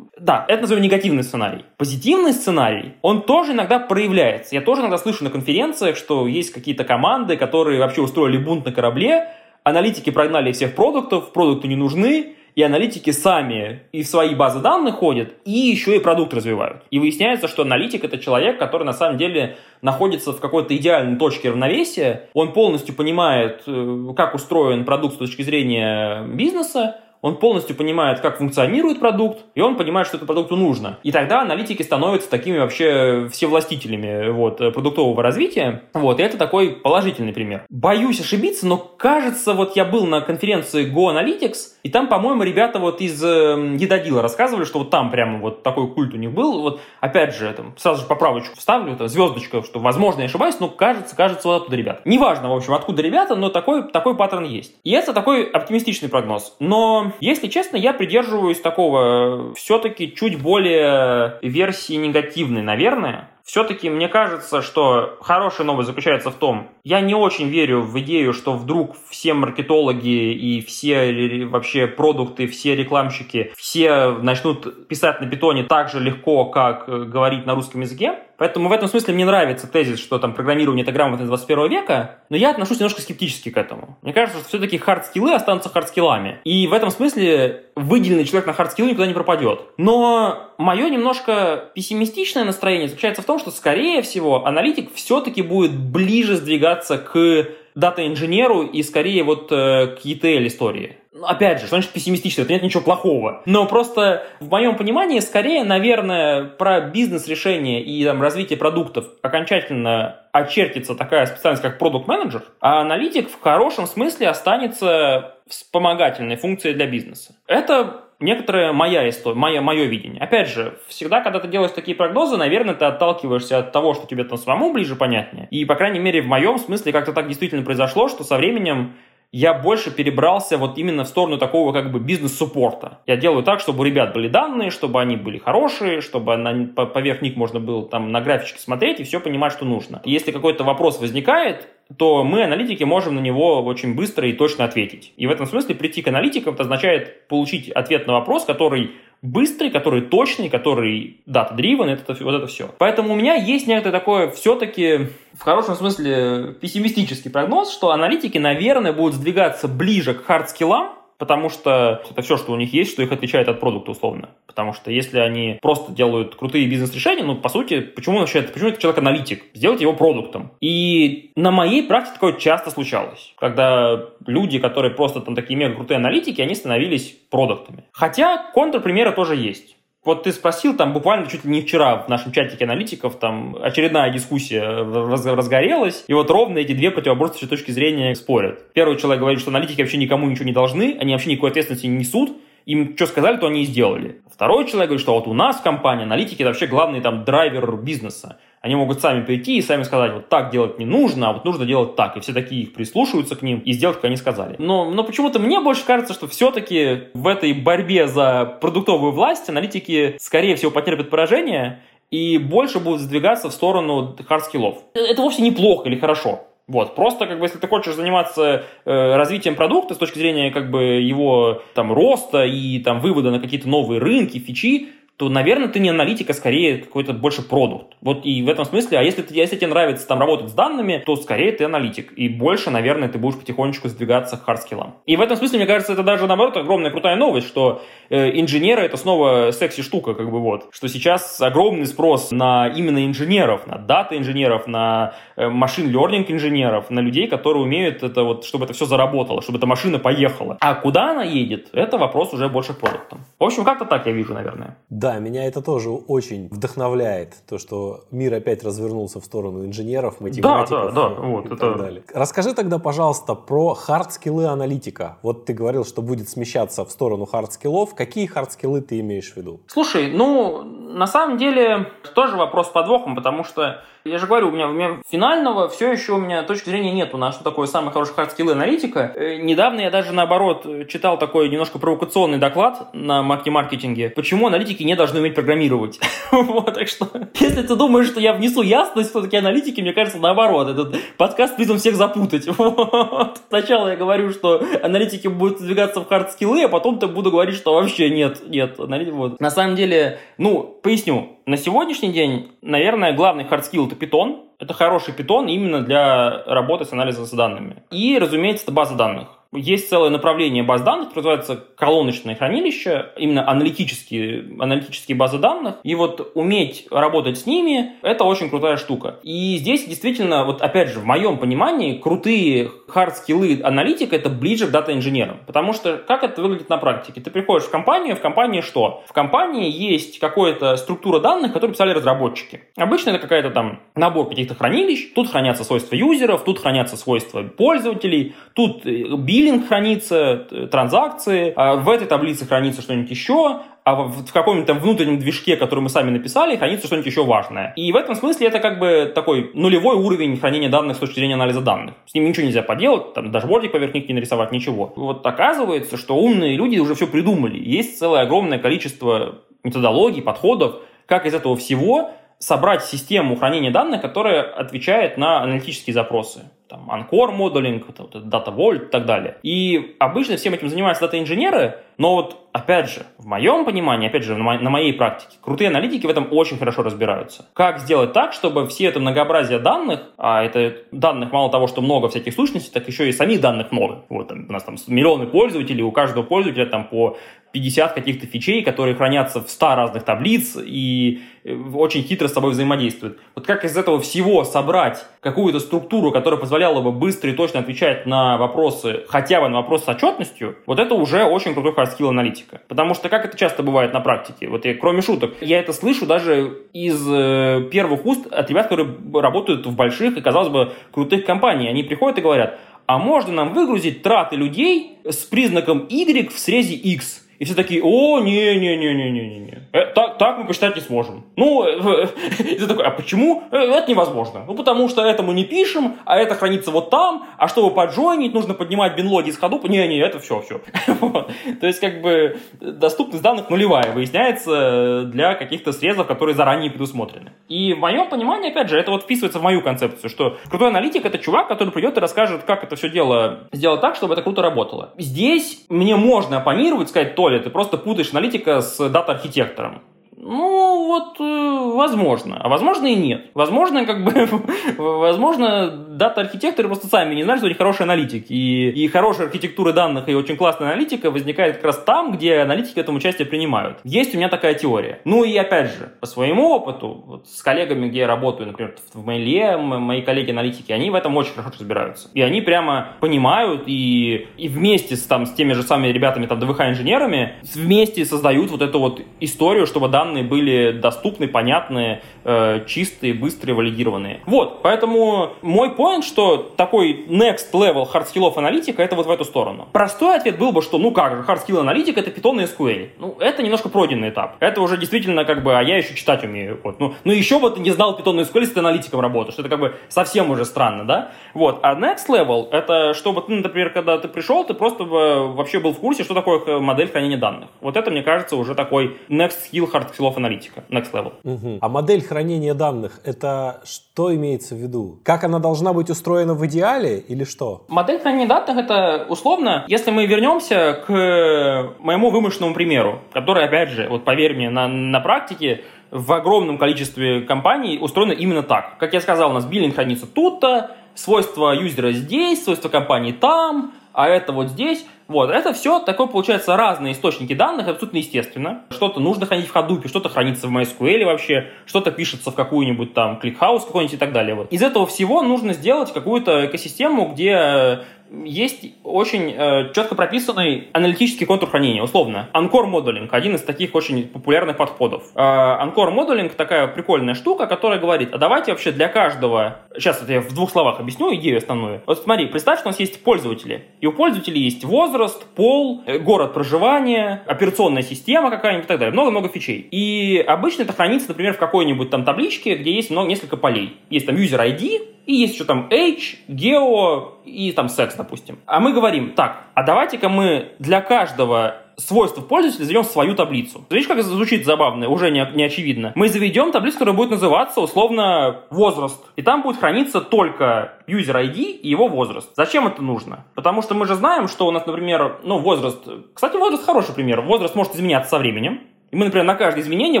Да, это назовем негативный сценарий. Позитивный сценарий, он тоже иногда проявляется. Я тоже иногда слышу на конференциях, что есть какие-то команды, которые вообще устроили бунт на корабле, аналитики прогнали всех продуктов, продукты не нужны, и аналитики сами и в свои базы данных ходят, и еще и продукт развивают. И выясняется, что аналитик это человек, который на самом деле находится в какой-то идеальной точке равновесия, он полностью понимает, э, как устроен продукт с точки зрения бизнеса, он полностью понимает, как функционирует продукт, и он понимает, что этому продукту нужно. И тогда аналитики становятся такими вообще всевластителями вот, продуктового развития. Вот, и это такой положительный пример. Боюсь ошибиться, но кажется, вот я был на конференции Go Analytics, и там, по-моему, ребята вот из э, Едодила рассказывали, что вот там прямо вот такой культ у них был. Вот опять же, там, сразу же поправочку вставлю, это звездочка, что, возможно, я ошибаюсь, но кажется, кажется, вот оттуда ребята. Неважно, в общем, откуда ребята, но такой, такой паттерн есть. И это такой оптимистичный прогноз. Но если честно, я придерживаюсь такого все-таки чуть более версии негативной, наверное. Все-таки мне кажется, что хорошая новость заключается в том, я не очень верю в идею, что вдруг все маркетологи и все вообще продукты, все рекламщики, все начнут писать на питоне так же легко, как э, говорить на русском языке. Поэтому в этом смысле мне нравится тезис, что там программирование это грамотность 21 века, но я отношусь немножко скептически к этому. Мне кажется, что все-таки хардскиллы останутся хардскиллами. И в этом смысле выделенный человек на хардскиллы никуда не пропадет. Но мое немножко пессимистичное настроение заключается в том, что, скорее всего, аналитик все-таки будет ближе сдвигаться к дата-инженеру и скорее вот э, к ETL истории. Ну, опять же, что значит пессимистично? Это нет ничего плохого. Но просто в моем понимании, скорее, наверное, про бизнес-решения и там, развитие продуктов окончательно очертится такая специальность, как продукт-менеджер, а аналитик в хорошем смысле останется вспомогательной функцией для бизнеса. Это некоторая моя история, мое, мое видение. Опять же, всегда, когда ты делаешь такие прогнозы, наверное, ты отталкиваешься от того, что тебе там самому ближе понятнее. И, по крайней мере, в моем смысле как-то так действительно произошло, что со временем я больше перебрался вот именно в сторону такого как бы бизнес-суппорта. Я делаю так, чтобы у ребят были данные, чтобы они были хорошие, чтобы на, поверх них можно было там на графичке смотреть и все понимать, что нужно. Если какой-то вопрос возникает, то мы, аналитики, можем на него очень быстро и точно ответить. И в этом смысле прийти к аналитикам это означает получить ответ на вопрос, который быстрый, который точный, который data-driven, это, вот это все. Поэтому у меня есть некое такое все-таки в хорошем смысле пессимистический прогноз, что аналитики, наверное, будут сдвигаться ближе к хардскиллам, потому что это все, что у них есть, что их отличает от продукта условно. Потому что если они просто делают крутые бизнес-решения, ну, по сути, почему вообще, почему это человек аналитик? Сделать его продуктом. И на моей практике такое часто случалось, когда люди, которые просто там такие мега крутые аналитики, они становились продуктами. Хотя контрпримеры тоже есть. Вот ты спросил, там буквально чуть ли не вчера в нашем чатике аналитиков, там очередная дискуссия раз, разгорелась, и вот ровно эти две противоборствующие точки зрения спорят. Первый человек говорит, что аналитики вообще никому ничего не должны, они вообще никакой ответственности не несут, им что сказали, то они и сделали. Второй человек говорит, что вот у нас в компании аналитики это вообще главный там драйвер бизнеса. Они могут сами прийти и сами сказать, вот так делать не нужно, а вот нужно делать так. И все такие их прислушиваются к ним и сделать, как они сказали. Но, но почему-то мне больше кажется, что все-таки в этой борьбе за продуктовую власть аналитики, скорее всего, потерпят поражение и больше будут сдвигаться в сторону хардскиллов. Это вовсе неплохо или хорошо. Вот, просто как бы если ты хочешь заниматься э, развитием продукта с точки зрения как бы его там роста и там вывода на какие-то новые рынки, фичи, то, наверное, ты не аналитик, а скорее какой-то больше продукт. Вот и в этом смысле, а если, если тебе нравится там работать с данными, то скорее ты аналитик. И больше, наверное, ты будешь потихонечку сдвигаться к хардскиллам. И в этом смысле, мне кажется, это даже, наоборот, огромная крутая новость, что э, инженеры — это снова секси-штука, как бы вот. Что сейчас огромный спрос на именно инженеров, на дата-инженеров, на э, machine learning инженеров, на людей, которые умеют это вот, чтобы это все заработало, чтобы эта машина поехала. А куда она едет, это вопрос уже больше к продуктам. В общем, как-то так я вижу, наверное. Да, да, меня это тоже очень вдохновляет, то, что мир опять развернулся в сторону инженеров, математиков да, да, да. Вот, и это... так далее. Расскажи тогда, пожалуйста, про хардскиллы аналитика. Вот ты говорил, что будет смещаться в сторону хардскиллов. Какие хардскиллы ты имеешь в виду? Слушай, ну, на самом деле, тоже вопрос с подвохом, потому что я же говорю, у меня, у меня финального все еще у меня точки зрения нету на что такое самый хороший хардскиллы аналитика. Э, недавно я даже наоборот читал такой немножко провокационный доклад на маркетинге, почему аналитики не должны уметь программировать. вот, так что, если ты думаешь, что я внесу ясность, кто такие аналитики, мне кажется, наоборот, этот подкаст призван всех запутать. вот. Сначала я говорю, что аналитики будут двигаться в хардскиллы, а потом-то буду говорить, что вообще нет, нет. Вот. На самом деле, ну, поясню, на сегодняшний день, наверное, главный хардскилл это питон. Это хороший питон именно для работы с анализом с данными. И, разумеется, это база данных. Есть целое направление баз данных, которое называется колоночное хранилище, именно аналитические, аналитические базы данных. И вот уметь работать с ними – это очень крутая штука. И здесь действительно, вот опять же, в моем понимании, крутые хард-скиллы аналитика – это ближе к дата-инженерам. Потому что как это выглядит на практике? Ты приходишь в компанию, в компании что? В компании есть какая-то структура данных, которую писали разработчики. Обычно это какая-то там набор каких-то хранилищ, тут хранятся свойства юзеров, тут хранятся свойства пользователей, тут бизнес биллинг хранится, транзакции, а в этой таблице хранится что-нибудь еще, а в, в каком-нибудь там внутреннем движке, который мы сами написали, хранится что-нибудь еще важное. И в этом смысле это как бы такой нулевой уровень хранения данных с точки зрения анализа данных. С ним ничего нельзя поделать, там дашбордик поверх них не нарисовать, ничего. Вот оказывается, что умные люди уже все придумали. Есть целое огромное количество методологий, подходов, как из этого всего собрать систему хранения данных, которая отвечает на аналитические запросы там, Анкор модулинг, вот, Data Vault и так далее. И обычно всем этим занимаются дата-инженеры, но вот, опять же, в моем понимании, опять же, на моей практике, крутые аналитики в этом очень хорошо разбираются. Как сделать так, чтобы все это многообразие данных, а это данных мало того, что много всяких сущностей, так еще и самих данных много. Вот там, у нас там миллионы пользователей, у каждого пользователя там по 50 каких-то фичей, которые хранятся в 100 разных таблиц и э, очень хитро с собой взаимодействуют. Вот как из этого всего собрать какую-то структуру, которая позволяла бы быстро и точно отвечать на вопросы, хотя бы на вопросы с отчетностью, вот это уже очень крутой hard аналитика. Потому что как это часто бывает на практике, вот я, кроме шуток, я это слышу даже из э, первых уст от ребят, которые работают в больших и, казалось бы, крутых компаниях. Они приходят и говорят, а можно нам выгрузить траты людей с признаком Y в срезе X? И все такие, о, не-не-не-не-не-не. Э, так, так мы посчитать не сможем. Ну, э, и ты такой, а почему? Э, это невозможно. Ну, потому что это мы не пишем, а это хранится вот там, а чтобы поджойнить, нужно поднимать бинлоги из ходу. Не-не, это все, все. То есть, как бы, доступность данных нулевая, выясняется, для каких-то срезов, которые заранее предусмотрены. И в моем понимании, опять же, это вот вписывается в мою концепцию, что крутой аналитик — это чувак, который придет и расскажет, как это все дело сделать так, чтобы это круто работало. Здесь мне можно оппонировать, сказать, то Коля, ты просто путаешь аналитика с дата-архитектором вектором. Ну, вот, э, возможно. А возможно и нет. Возможно, как бы, возможно, дата-архитекторы просто сами не знают, что они хорошие аналитики. И, и хорошая архитектура данных и очень классная аналитика возникает как раз там, где аналитики в этом участие принимают. Есть у меня такая теория. Ну и опять же, по своему опыту, вот с коллегами, где я работаю, например, в Mail, мои коллеги-аналитики, они в этом очень хорошо разбираются. И они прямо понимают и, и вместе с, там, с теми же самыми ребятами, там, ДВХ-инженерами, вместе создают вот эту вот историю, чтобы данные данные были доступны, понятны, э, чистые, быстрые, валидированные. Вот, поэтому мой point, что такой next level hardskillов аналитика, это вот в эту сторону. Простой ответ был бы, что ну как же, hardskill аналитик это Python и SQL. Ну, это немножко пройденный этап. Это уже действительно как бы, а я еще читать умею. Вот. Ну, ну еще бы ты не знал Python и SQL, если ты аналитиком работаешь. Это как бы совсем уже странно, да? Вот. А next level, это чтобы ты, например, когда ты пришел, ты просто вообще был в курсе, что такое модель хранения данных. Вот это, мне кажется, уже такой next skill hard скиллов аналитика, next level. Угу. А модель хранения данных, это что имеется в виду? Как она должна быть устроена в идеале или что? Модель хранения данных это условно, если мы вернемся к моему вымышленному примеру, который, опять же, вот поверь мне, на, на практике в огромном количестве компаний устроено именно так. Как я сказал, у нас биллинг хранится тут-то, свойства юзера здесь, свойства компании там, а это вот здесь. Вот, это все такое, получается, разные источники данных, абсолютно естественно. Что-то нужно хранить в Hadoop, что-то хранится в MySQL вообще, что-то пишется в какую-нибудь там ClickHouse какой-нибудь и так далее. Вот. Из этого всего нужно сделать какую-то экосистему, где есть очень э, четко прописанный аналитический контур хранения, условно. Анкор модулинг, один из таких очень популярных подходов. Анкор модулинг такая прикольная штука, которая говорит, а давайте вообще для каждого, сейчас это я в двух словах объясню идею основную. Вот смотри, представь, что у нас есть пользователи, и у пользователей есть возраст, пол, э, город проживания, операционная система какая-нибудь и так далее, много-много фичей. И обычно это хранится, например, в какой-нибудь там табличке, где есть много, несколько полей. Есть там user ID, и есть еще там age, geo и там секс, допустим. А мы говорим, так, а давайте-ка мы для каждого свойства пользователя заведем свою таблицу. Видишь, как это звучит забавно, уже не, не очевидно. Мы заведем таблицу, которая будет называться условно возраст. И там будет храниться только user ID и его возраст. Зачем это нужно? Потому что мы же знаем, что у нас, например, ну, возраст... Кстати, возраст хороший пример. Возраст может изменяться со временем. И мы, например, на каждое изменение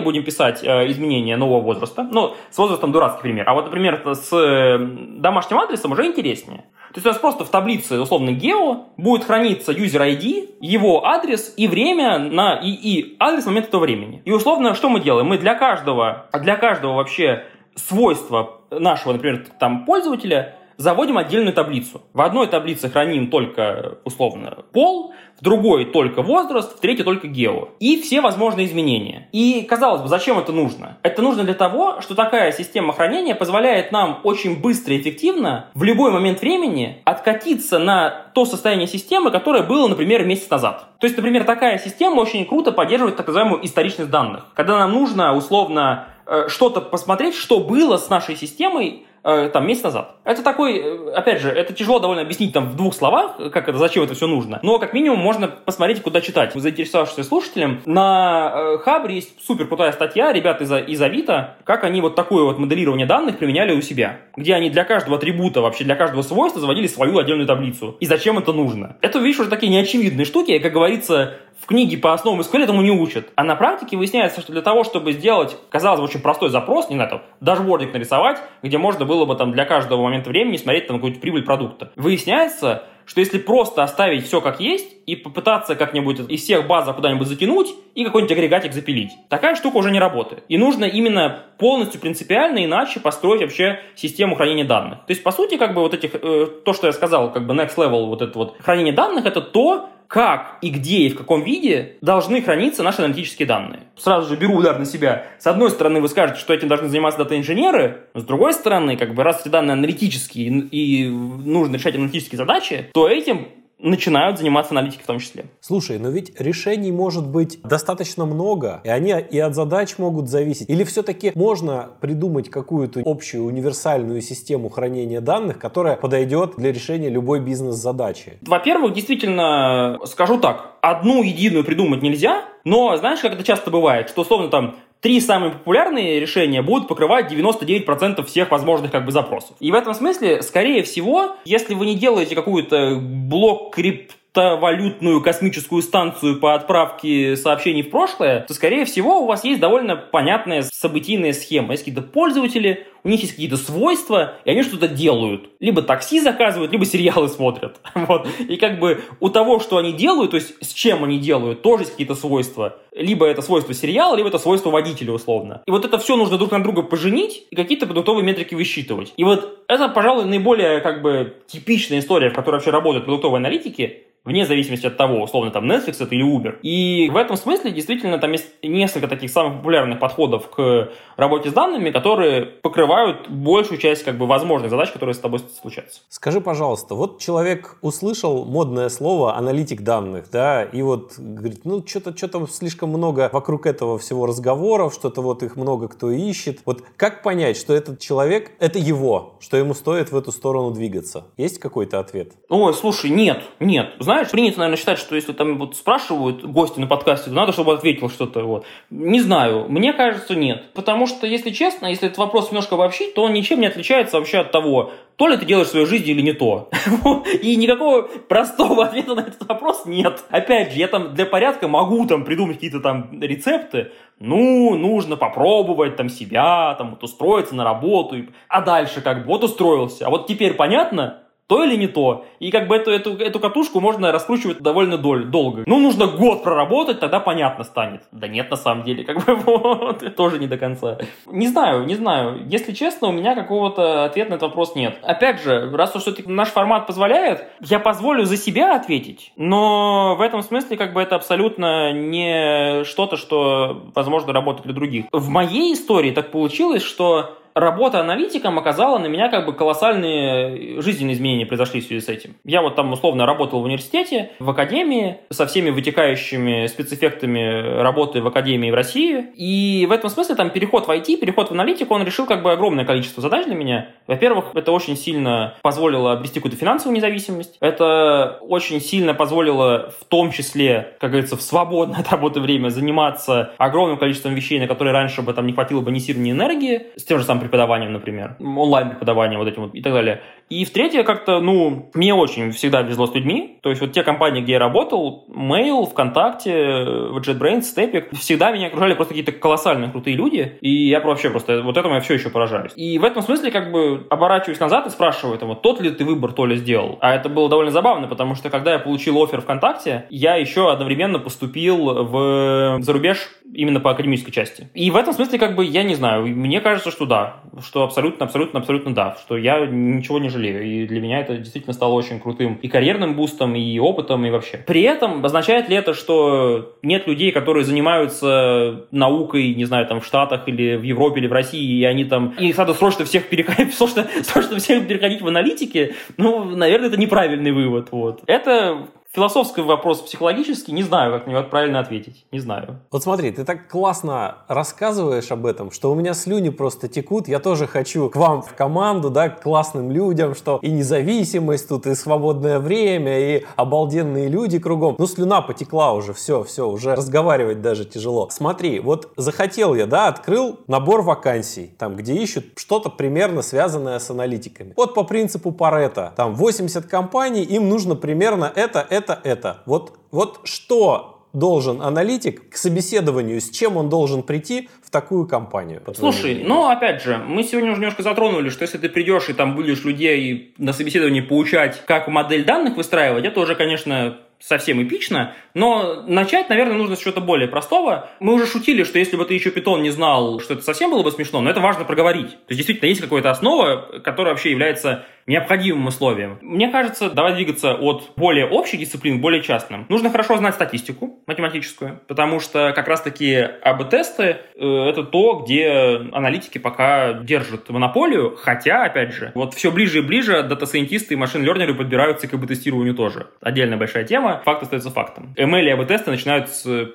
будем писать э, изменение нового возраста. Ну, с возрастом дурацкий пример. А вот, например, с э, домашним адресом уже интереснее. То есть у нас просто в таблице, условно, гео будет храниться user ID, его адрес и время на и, и адрес в момент этого времени. И условно, что мы делаем? Мы для каждого, для каждого вообще свойства нашего, например, там пользователя заводим отдельную таблицу. В одной таблице храним только, условно, пол, в другой только возраст, в третьей только гео. И все возможные изменения. И, казалось бы, зачем это нужно? Это нужно для того, что такая система хранения позволяет нам очень быстро и эффективно в любой момент времени откатиться на то состояние системы, которое было, например, месяц назад. То есть, например, такая система очень круто поддерживает так называемую историчность данных. Когда нам нужно, условно, э, что-то посмотреть, что было с нашей системой Э, там месяц назад. Это такой, э, опять же, это тяжело довольно объяснить там в двух словах, как это, зачем это все нужно. Но как минимум можно посмотреть, куда читать. Заинтересовавшись слушателем, на э, Хабре есть супер крутая статья ребят из, из Авито, как они вот такое вот моделирование данных применяли у себя. Где они для каждого атрибута, вообще для каждого свойства заводили свою отдельную таблицу. И зачем это нужно? Это, видишь, уже такие неочевидные штуки, как говорится, книге по основам SQL этому не учат. А на практике выясняется, что для того, чтобы сделать, казалось бы, очень простой запрос, не знаю, там, дашбордик нарисовать, где можно было бы там для каждого момента времени смотреть там какую-то прибыль продукта. Выясняется, что если просто оставить все как есть и попытаться как-нибудь из всех баз куда-нибудь затянуть и какой-нибудь агрегатик запилить, такая штука уже не работает. И нужно именно полностью принципиально иначе построить вообще систему хранения данных. То есть, по сути, как бы вот этих, э, то, что я сказал, как бы next level, вот это вот хранение данных, это то, как и где и в каком виде должны храниться наши аналитические данные. Сразу же беру удар на себя. С одной стороны, вы скажете, что этим должны заниматься дата-инженеры, с другой стороны, как бы раз эти данные аналитические и нужно решать аналитические задачи, то этим начинают заниматься аналитикой в том числе. Слушай, но ведь решений может быть достаточно много, и они и от задач могут зависеть. Или все-таки можно придумать какую-то общую универсальную систему хранения данных, которая подойдет для решения любой бизнес-задачи? Во-первых, действительно, скажу так, одну единую придумать нельзя, но знаешь, как это часто бывает, что условно там три самые популярные решения будут покрывать 99% всех возможных как бы запросов. И в этом смысле, скорее всего, если вы не делаете какую-то блок крипт валютную космическую станцию по отправке сообщений в прошлое, то, скорее всего, у вас есть довольно понятная событийная схема. Есть какие-то пользователи, у них есть какие-то свойства, и они что-то делают. Либо такси заказывают, либо сериалы смотрят. Вот. И как бы у того, что они делают, то есть с чем они делают, тоже есть какие-то свойства. Либо это свойство сериала, либо это свойство водителя условно. И вот это все нужно друг на друга поженить и какие-то продуктовые метрики высчитывать. И вот это, пожалуй, наиболее как бы типичная история, в которой вообще работают продуктовые аналитики, вне зависимости от того, условно, там Netflix это или Uber. И в этом смысле действительно там есть несколько таких самых популярных подходов к работе с данными, которые покрывают большую часть как бы возможных задач, которые с тобой случаются. Скажи, пожалуйста, вот человек услышал модное слово аналитик данных, да, и вот говорит, ну что-то что-то слишком много вокруг этого всего разговоров, что-то вот их много кто ищет. Вот как понять, что этот человек, это его, что ему стоит в эту сторону двигаться? Есть какой-то ответ? Ой, слушай, нет, нет. Знаешь, принято, наверное, считать, что если там вот спрашивают гости на подкасте, надо, чтобы ответил что-то. Вот. Не знаю, мне кажется, нет. Потому что, если честно, если этот вопрос немножко обобщить, то он ничем не отличается вообще от того, то ли ты делаешь в своей жизни или не то. И никакого простого ответа на этот вопрос нет. Опять же, я там для порядка могу там придумать какие-то там рецепты, ну, нужно попробовать там себя, там вот устроиться на работу, а дальше как бы вот устроился, а вот теперь понятно, то или не то. И как бы эту, эту, эту катушку можно раскручивать довольно доль, долго. Ну, нужно год проработать, тогда понятно станет. Да нет, на самом деле, как бы вот, тоже не до конца. Не знаю, не знаю. Если честно, у меня какого-то ответа на этот вопрос нет. Опять же, раз уж все-таки наш формат позволяет, я позволю за себя ответить, но в этом смысле как бы это абсолютно не что-то, что возможно работает для других. В моей истории так получилось, что работа аналитиком оказала на меня как бы колоссальные жизненные изменения произошли в связи с этим. Я вот там условно работал в университете, в академии, со всеми вытекающими спецэффектами работы в академии в России. И в этом смысле там переход в IT, переход в аналитику, он решил как бы огромное количество задач для меня. Во-первых, это очень сильно позволило обрести какую-то финансовую независимость. Это очень сильно позволило в том числе, как говорится, в свободное от работы время заниматься огромным количеством вещей, на которые раньше бы там не хватило бы ни сил, ни энергии, с тем же самым преподаванием, например, онлайн-преподаванием вот этим вот и так далее. И в-третье, как-то, ну, мне очень всегда везло с людьми. То есть вот те компании, где я работал, Mail, ВКонтакте, JetBrains, Stepik, всегда меня окружали просто какие-то колоссальные крутые люди. И я вообще просто, вот этому я все еще поражаюсь. И в этом смысле, как бы, оборачиваюсь назад и спрашиваю, вот тот ли ты выбор то ли сделал. А это было довольно забавно, потому что когда я получил офер ВКонтакте, я еще одновременно поступил в зарубеж именно по академической части. И в этом смысле, как бы, я не знаю, мне кажется, что да, что абсолютно, абсолютно, абсолютно да, что я ничего не жалею. И для меня это действительно стало очень крутым и карьерным бустом, и опытом, и вообще. При этом означает ли это, что нет людей, которые занимаются наукой, не знаю, там в Штатах или в Европе или в России, и они там, и надо срочно всех переходить, срочно, срочно всех переходить в аналитики, ну, наверное, это неправильный вывод. Вот. Это философский вопрос психологический, не знаю, как на него правильно ответить, не знаю. Вот смотри, ты так классно рассказываешь об этом, что у меня слюни просто текут, я тоже хочу к вам в команду, да, к классным людям, что и независимость тут, и свободное время, и обалденные люди кругом. Ну, слюна потекла уже, все, все, уже разговаривать даже тяжело. Смотри, вот захотел я, да, открыл набор вакансий, там, где ищут что-то примерно связанное с аналитиками. Вот по принципу Парета, там 80 компаний, им нужно примерно это, это, это. Вот, вот что должен аналитик к собеседованию, с чем он должен прийти в такую компанию? Слушай, ну опять же, мы сегодня уже немножко затронули, что если ты придешь и там будешь людей на собеседовании поучать, как модель данных выстраивать, это уже, конечно, совсем эпично, но начать, наверное, нужно с чего-то более простого. Мы уже шутили, что если бы ты еще питон не знал, что это совсем было бы смешно, но это важно проговорить. То есть действительно есть какая-то основа, которая вообще является необходимым условием. Мне кажется, давай двигаться от более общей дисциплин к более частным. Нужно хорошо знать статистику математическую, потому что как раз-таки АБ-тесты э, это то, где аналитики пока держат монополию, хотя, опять же, вот все ближе и ближе дата-сайентисты и машин-лернеры подбираются к АБ-тестированию тоже. Отдельная большая тема, факт остается фактом. ML и АБ-тесты начинают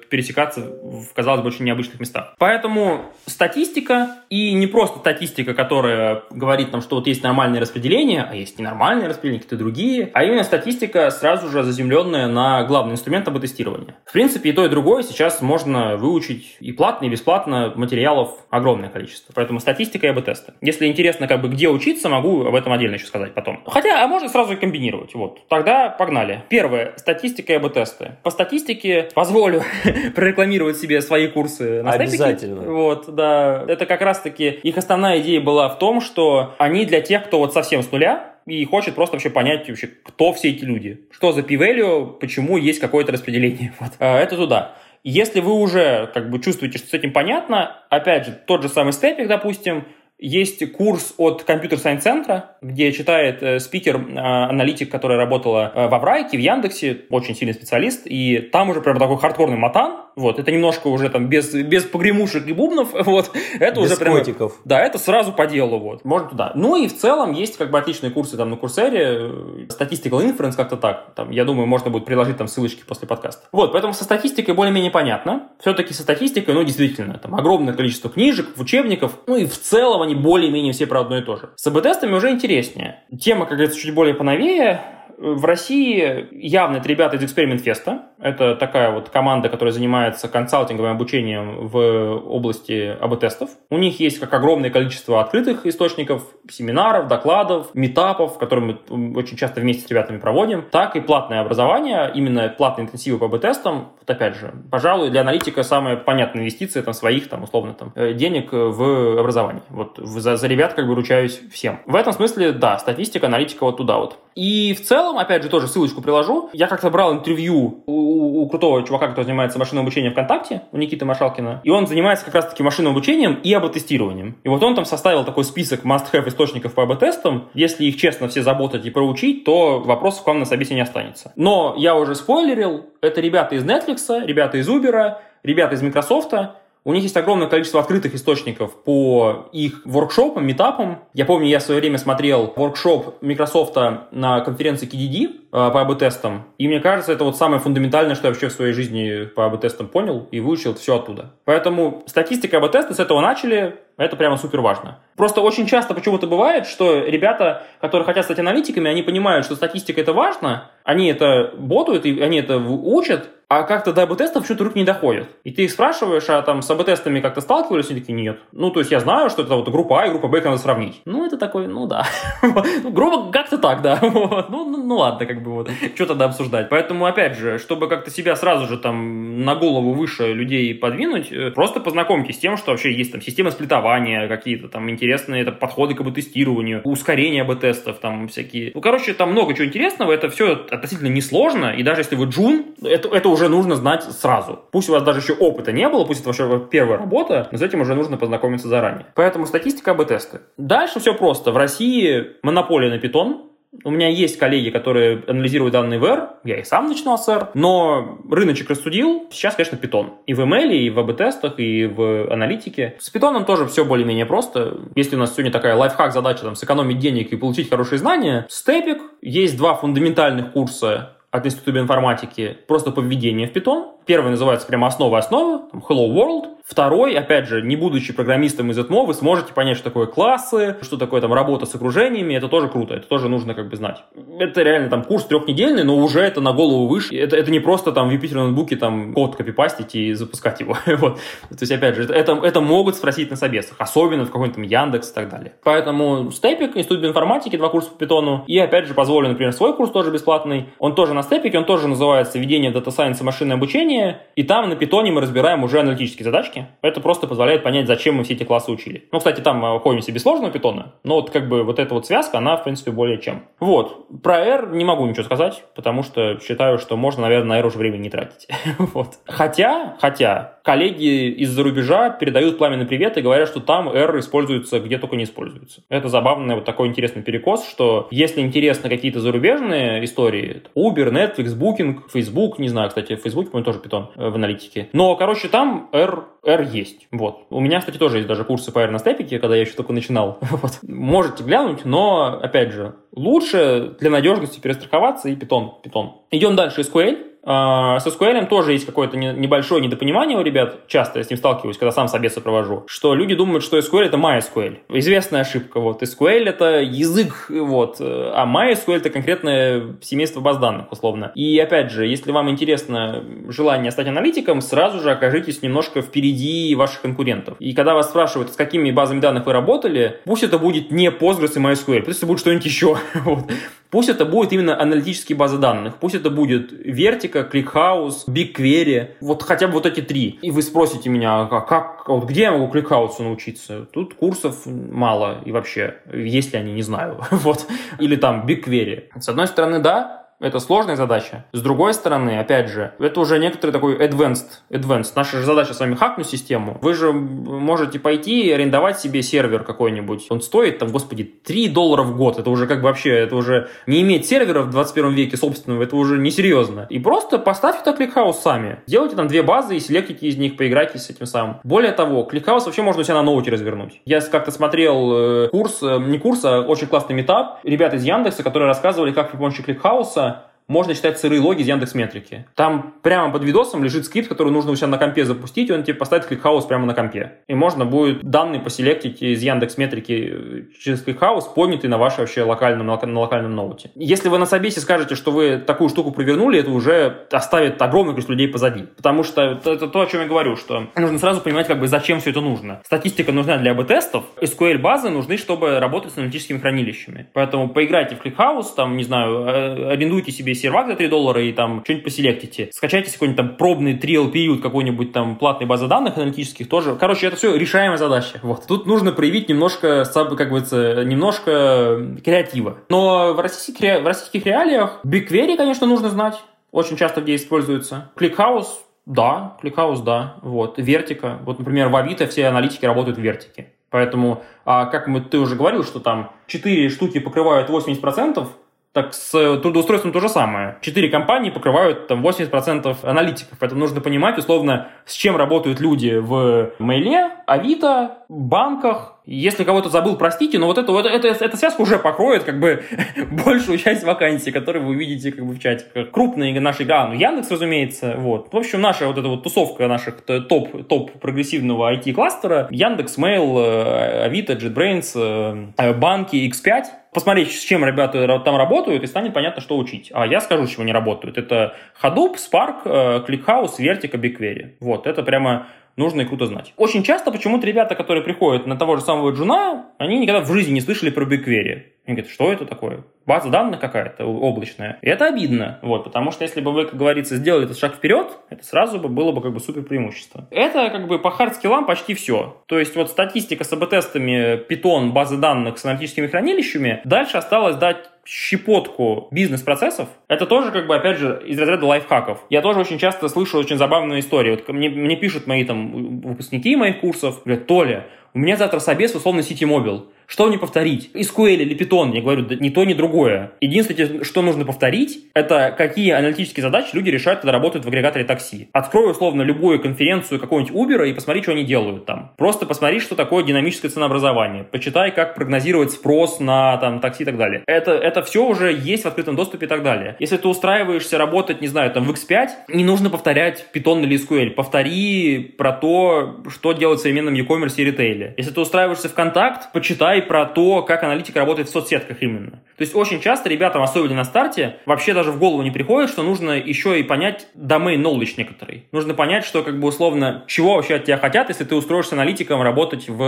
пересекаться в, казалось бы, очень необычных местах. Поэтому статистика, и не просто статистика, которая говорит нам, что вот есть нормальное распределение, а есть ненормальные распределения, какие-то другие, а именно статистика, сразу же заземленная на главный инструмент АБ-тестирования. В принципе, и то, и другое сейчас можно выучить и платно, и бесплатно, материалов огромное количество. Поэтому статистика и АБ-тесты. Если интересно, как бы где учиться, могу об этом отдельно еще сказать потом. Хотя, а можно сразу и комбинировать. Вот. Тогда погнали. Первое. Статистика и АБ-тесты. По статистике позволю прорекламировать себе свои курсы на Обязательно. Степике. Вот, да. Это как раз-таки их основная идея была в том, что они для тех, кто вот совсем с нуля и хочет просто вообще понять вообще, кто все эти люди, что за p-value, почему есть какое-то распределение. Вот. А, это туда. Если вы уже как бы чувствуете, что с этим понятно, опять же, тот же самый степик, допустим, есть курс от компьютер сайнс центра, где читает э, спикер, э, аналитик, которая работала э, в Аврайке, в Яндексе, очень сильный специалист, и там уже прям такой хардкорный матан, вот, это немножко уже там без, без погремушек и бубнов, вот, это без уже прям... котиков. Да, это сразу по делу, вот, можно туда. Ну и в целом есть как бы отличные курсы там на Курсере, Statistical Inference как-то так, там, я думаю, можно будет приложить там ссылочки после подкаста. Вот, поэтому со статистикой более-менее понятно, все-таки со статистикой, ну, действительно, там огромное количество книжек, учебников, ну и в целом они более-менее все про одно и то же. С АБ-тестами уже интереснее. Тема, как говорится, чуть более поновее. В России явно это ребята из Experiment Fest. Это такая вот команда, которая занимается консалтинговым обучением в области АБ-тестов. У них есть как огромное количество открытых источников, семинаров, докладов, метапов, которые мы очень часто вместе с ребятами проводим, так и платное образование, именно платные интенсивы по АБ-тестам. Вот опять же, пожалуй, для аналитика самая понятная инвестиция там, своих, там, условно, там, э, денег в образование. Вот за, за ребят как бы ручаюсь всем. В этом смысле, да, статистика, аналитика вот туда вот. И в целом, опять же, тоже ссылочку приложу. Я как-то брал интервью у, у крутого чувака, который занимается машинным обучением ВКонтакте, у Никиты Машалкина. И он занимается как раз-таки машинным обучением и АБ-тестированием. И вот он там составил такой список must-have источников по АБ-тестам. Если их честно все заботать и проучить, то вопросов к вам на собесе не останется. Но я уже спойлерил, это ребята из Netflix, ребята из Uber, ребята из Microsoft, у них есть огромное количество открытых источников по их воркшопам, метапам. Я помню, я в свое время смотрел воркшоп Microsoft на конференции KDD э, по АБ-тестам. И мне кажется, это вот самое фундаментальное, что я вообще в своей жизни по АБ-тестам понял и выучил все оттуда. Поэтому статистика АБ-теста с этого начали. Это прямо супер важно. Просто очень часто почему-то бывает, что ребята, которые хотят стать аналитиками, они понимают, что статистика это важно, они это ботают, и они это учат, а как-то до АБ-тестов что-то рук не доходит. И ты их спрашиваешь, а там с АБ-тестами как-то сталкивались? Они такие, нет. Ну, то есть я знаю, что это вот группа А и группа Б их надо сравнить. Ну, это такой, ну да. ну, грубо как-то так, да. ну, ну, ну ладно, как бы вот. Что тогда обсуждать? Поэтому, опять же, чтобы как-то себя сразу же там на голову выше людей подвинуть, э, просто познакомьтесь с тем, что вообще есть там система сплитования, какие-то там интересные это, подходы к АБ-тестированию, ускорение АБ-тестов, там всякие. Ну, короче, там много чего интересного, это все относительно несложно, и даже если вы джун, это, это уже нужно знать сразу. Пусть у вас даже еще опыта не было, пусть это ваша первая работа, но с этим уже нужно познакомиться заранее. Поэтому статистика АБ-тесты. Дальше все просто. В России монополия на питон, у меня есть коллеги, которые анализируют данные в R, я и сам начинал с R, но рыночек рассудил, сейчас, конечно, Python. И в ML, и в АБ-тестах, и в аналитике. С Python тоже все более-менее просто. Если у нас сегодня такая лайфхак задача там, сэкономить денег и получить хорошие знания, степик, есть два фундаментальных курса от Института информатики просто по введению в Python. Первый называется прямо основа основы, Hello World. Второй, опять же, не будучи программистом из ETMO, вы сможете понять, что такое классы, что такое там работа с окружениями. Это тоже круто, это тоже нужно как бы знать. Это реально там курс трехнедельный, но уже это на голову выше. Это, это не просто там в Юпитер ноутбуке там код копипастить и запускать его. вот. То есть, опять же, это, это могут спросить на собесах, особенно в какой-нибудь там Яндекс и так далее. Поэтому Степик, Институт информатики, два курса по питону. И опять же, позволю, например, свой курс тоже бесплатный. Он тоже на Степике, он тоже называется «Введение дата сайенса и машинное обучение». И там на питоне мы разбираем уже аналитические задачки. Это просто позволяет понять, зачем мы все эти классы учили. Ну, кстати, там ходим себе без сложного питона, но вот как бы вот эта вот связка, она, в принципе, более чем. Вот. Про R не могу ничего сказать, потому что считаю, что можно, наверное, на R уже время не тратить. вот. Хотя, хотя, коллеги из-за рубежа передают пламенный привет и говорят, что там R используется где только не используется. Это забавный вот такой интересный перекос, что если интересны какие-то зарубежные истории, Uber, Netflix, Booking, Facebook, не знаю, кстати, в Facebook, по-моему, тоже питон э, в аналитике. Но, короче, там R, R есть. Вот. У меня, кстати, тоже есть даже курсы по R на степике, когда я еще только начинал. вот. Можете глянуть, но, опять же, лучше для надежности перестраховаться и питон. питон. Идем дальше. SQL. А, с SQL тоже есть какое-то небольшое недопонимание у ребят, часто я с ним сталкиваюсь, когда сам собесы провожу, что люди думают, что SQL это MySQL. Известная ошибка, вот, SQL это язык, вот, а MySQL это конкретное семейство баз данных, условно. И опять же, если вам интересно желание стать аналитиком, сразу же окажитесь немножко впереди ваших конкурентов. И когда вас спрашивают, с какими базами данных вы работали, пусть это будет не Postgres и MySQL, пусть это будет что-нибудь еще. вот. Пусть это будет именно аналитические базы данных, пусть это будет Vertica, ClickHouse, BigQuery, вот хотя бы вот эти три. И вы спросите меня, а как, вот где я могу ClickHouse научиться? Тут курсов мало и вообще, есть ли они, не знаю. вот. Или там BigQuery. С одной стороны, да, это сложная задача. С другой стороны, опять же, это уже некоторый такой advanced. advanced. Наша же задача с вами хакнуть систему. Вы же можете пойти и арендовать себе сервер какой-нибудь. Он стоит, там, господи, 3 доллара в год. Это уже как бы вообще, это уже не иметь сервера в 21 веке собственного, это уже несерьезно. И просто поставьте так ClickHouse сами. Делайте там две базы и селектите из них, поиграйте с этим самым. Более того, ClickHouse вообще можно у себя на ноуте развернуть. Я как-то смотрел э, курс, э, не курс, а очень классный митап. Ребята из Яндекса, которые рассказывали, как при помощи ClickHouse'а можно читать сырые логи из Яндекс Метрики. Там прямо под видосом лежит скрипт, который нужно у себя на компе запустить, и он тебе поставит ClickHouse прямо на компе. И можно будет данные поселектить из Яндекс Метрики э, через ClickHouse, поднятый на ваше вообще локальном, на локальном ноуте. Если вы на собесе скажете, что вы такую штуку провернули, это уже оставит огромное количество людей позади. Потому что это, это то, о чем я говорю, что нужно сразу понимать, как бы, зачем все это нужно. Статистика нужна для A/B-тестов, SQL-базы нужны, чтобы работать с аналитическими хранилищами. Поэтому поиграйте в ClickHouse, там, не знаю, э, арендуйте себе сервак за 3 доллара и там что-нибудь поселектите. Скачайте какой-нибудь там пробный trial период какой-нибудь там платной базы данных аналитических тоже. Короче, это все решаемая задача. Вот. Тут нужно проявить немножко, как бы, немножко креатива. Но в российских, в российских реалиях BigQuery, конечно, нужно знать. Очень часто где используется. ClickHouse да, ClickHouse, да. Вот. Вертика. Вот, например, в Авито все аналитики работают в Вертике. Поэтому, а, как мы, ты уже говорил, что там 4 штуки покрывают 80%, так с трудоустройством то же самое. Четыре компании покрывают там 80% аналитиков. Поэтому нужно понимать, условно, с чем работают люди в Мейле, Авито, банках. Если кого-то забыл, простите, но вот это, вот это, эта связка уже покроет как бы большую часть вакансий, которые вы увидите как бы в чате. Крупные наши, да, ну Яндекс, разумеется, вот. В общем, наша вот эта вот тусовка наших топ, топ прогрессивного IT-кластера, Яндекс, Mail, э, Авито, JetBrains, э, банки, X5, посмотреть, с чем ребята там работают, и станет понятно, что учить. А я скажу, с чего они работают. Это Hadoop, Spark, ClickHouse, Vertica, BigQuery. Вот, это прямо нужно и круто знать. Очень часто почему-то ребята, которые приходят на того же самого джуна, они никогда в жизни не слышали про BigQuery. Они говорят, что это такое? База данных какая-то облачная. И это обидно, вот, потому что если бы вы, как говорится, сделали этот шаг вперед, это сразу бы было бы как бы супер преимущество. Это как бы по хардскиллам почти все. То есть вот статистика с АБ-тестами Python, базы данных с аналитическими хранилищами, дальше осталось дать щепотку бизнес-процессов, это тоже, как бы, опять же, из разряда лайфхаков. Я тоже очень часто слышу очень забавную историю. Вот мне, мне пишут мои там выпускники моих курсов, говорят, Толя, у меня завтра собес в условно City Mobile. Что мне повторить? SQL или Python? Я говорю, да ни то, ни другое. Единственное, что нужно повторить, это какие аналитические задачи люди решают, когда работают в агрегаторе такси. Открой, условно, любую конференцию какого-нибудь Uber и посмотри, что они делают там. Просто посмотри, что такое динамическое ценообразование. Почитай, как прогнозировать спрос на там, такси и так далее. Это, это все уже есть в открытом доступе и так далее. Если ты устраиваешься работать, не знаю, там в X5, не нужно повторять Python или SQL. Повтори про то, что делать в современном e-commerce и ритейле. Если ты устраиваешься в контакт, почитай про то, как аналитика работает в соцсетках именно. То есть очень часто ребятам, особенно на старте, вообще даже в голову не приходит, что нужно еще и понять domain knowledge некоторый. Нужно понять, что как бы условно, чего вообще от тебя хотят, если ты устроишься аналитиком работать в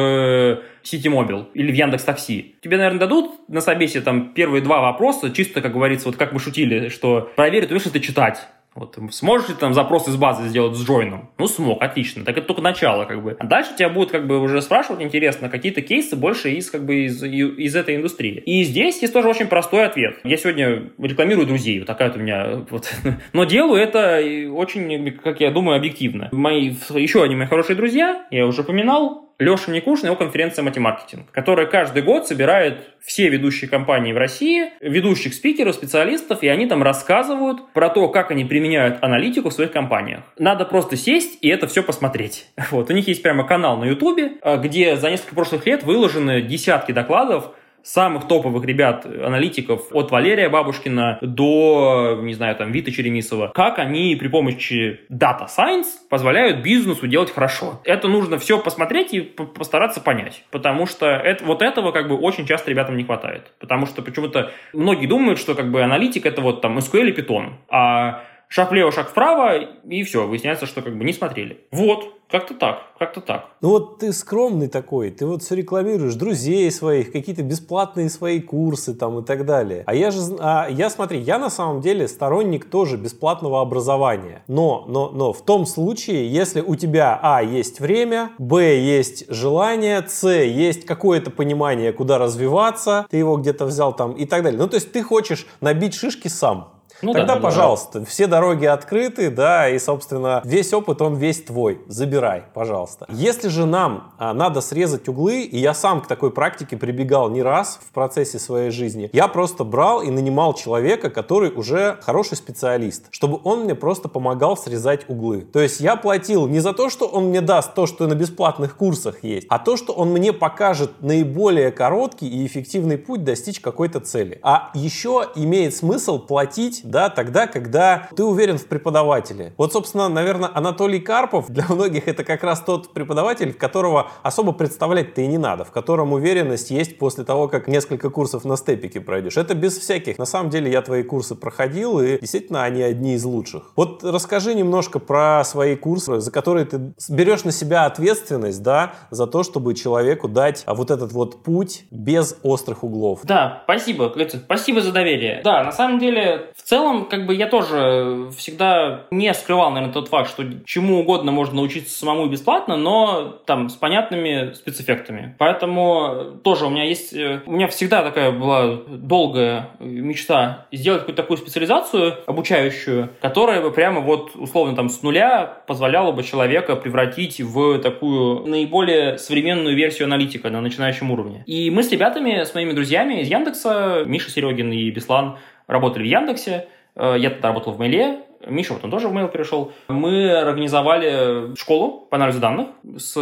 City Mobile или в Яндекс Такси. Тебе, наверное, дадут на собесе там первые два вопроса, чисто, как говорится, вот как мы шутили, что проверят, умеешь ли ты читать. Вот, сможешь ли там запрос из базы сделать с джойном? Ну, смог, отлично. Так это только начало, как бы. А дальше тебя будут как бы уже спрашивать, интересно, какие-то кейсы больше из, как бы, из, из этой индустрии. И здесь есть тоже очень простой ответ. Я сегодня рекламирую друзей, вот такая вот у меня, вот. Но делаю это очень, как я думаю, объективно. Мои, еще одни мои хорошие друзья, я уже упоминал, Леша Никушин, его конференция «Матемаркетинг», которая каждый год собирает все ведущие компании в России, ведущих спикеров, специалистов, и они там рассказывают про то, как они применяют аналитику в своих компаниях. Надо просто сесть и это все посмотреть. Вот. У них есть прямо канал на Ютубе, а, где за несколько прошлых лет выложены десятки докладов самых топовых ребят, аналитиков, от Валерия Бабушкина до, не знаю, там, Вита Черемисова, как они при помощи Data Science позволяют бизнесу делать хорошо. Это нужно все посмотреть и постараться понять, потому что это, вот этого как бы очень часто ребятам не хватает, потому что почему-то многие думают, что как бы аналитик это вот там SQL и Python, а шаг влево, шаг вправо, и все, выясняется, что как бы не смотрели. Вот, как-то так, как-то так. Ну вот ты скромный такой, ты вот все рекламируешь друзей своих, какие-то бесплатные свои курсы там и так далее. А я же, а я смотри, я на самом деле сторонник тоже бесплатного образования. Но, но, но в том случае, если у тебя, а, есть время, б, есть желание, с, есть какое-то понимание, куда развиваться, ты его где-то взял там и так далее. Ну то есть ты хочешь набить шишки сам. Ну, Тогда, да, пожалуйста, да. все дороги открыты, да, и, собственно, весь опыт, он весь твой. Забирай, пожалуйста. Если же нам а, надо срезать углы, и я сам к такой практике прибегал не раз в процессе своей жизни, я просто брал и нанимал человека, который уже хороший специалист, чтобы он мне просто помогал срезать углы. То есть я платил не за то, что он мне даст то, что на бесплатных курсах есть, а то, что он мне покажет наиболее короткий и эффективный путь достичь какой-то цели. А еще имеет смысл платить да, тогда, когда ты уверен в преподавателе. Вот, собственно, наверное, Анатолий Карпов для многих это как раз тот преподаватель, которого особо представлять-то и не надо, в котором уверенность есть после того, как несколько курсов на степике пройдешь. Это без всяких. На самом деле я твои курсы проходил, и действительно они одни из лучших. Вот расскажи немножко про свои курсы, за которые ты берешь на себя ответственность, да, за то, чтобы человеку дать вот этот вот путь без острых углов. Да, спасибо, спасибо за доверие. Да, на самом деле, в целом целом, как бы я тоже всегда не скрывал, наверное, тот факт, что чему угодно можно научиться самому бесплатно, но там с понятными спецэффектами. Поэтому тоже у меня есть, э, у меня всегда такая была долгая мечта сделать какую-то такую специализацию обучающую, которая бы прямо вот условно там с нуля позволяла бы человека превратить в такую наиболее современную версию аналитика на начинающем уровне. И мы с ребятами, с моими друзьями из Яндекса, Миша Серегин и Беслан, работали в Яндексе, э, я тогда работал в Мейле, Миша вот он тоже в mail перешел, мы организовали школу по анализу данных с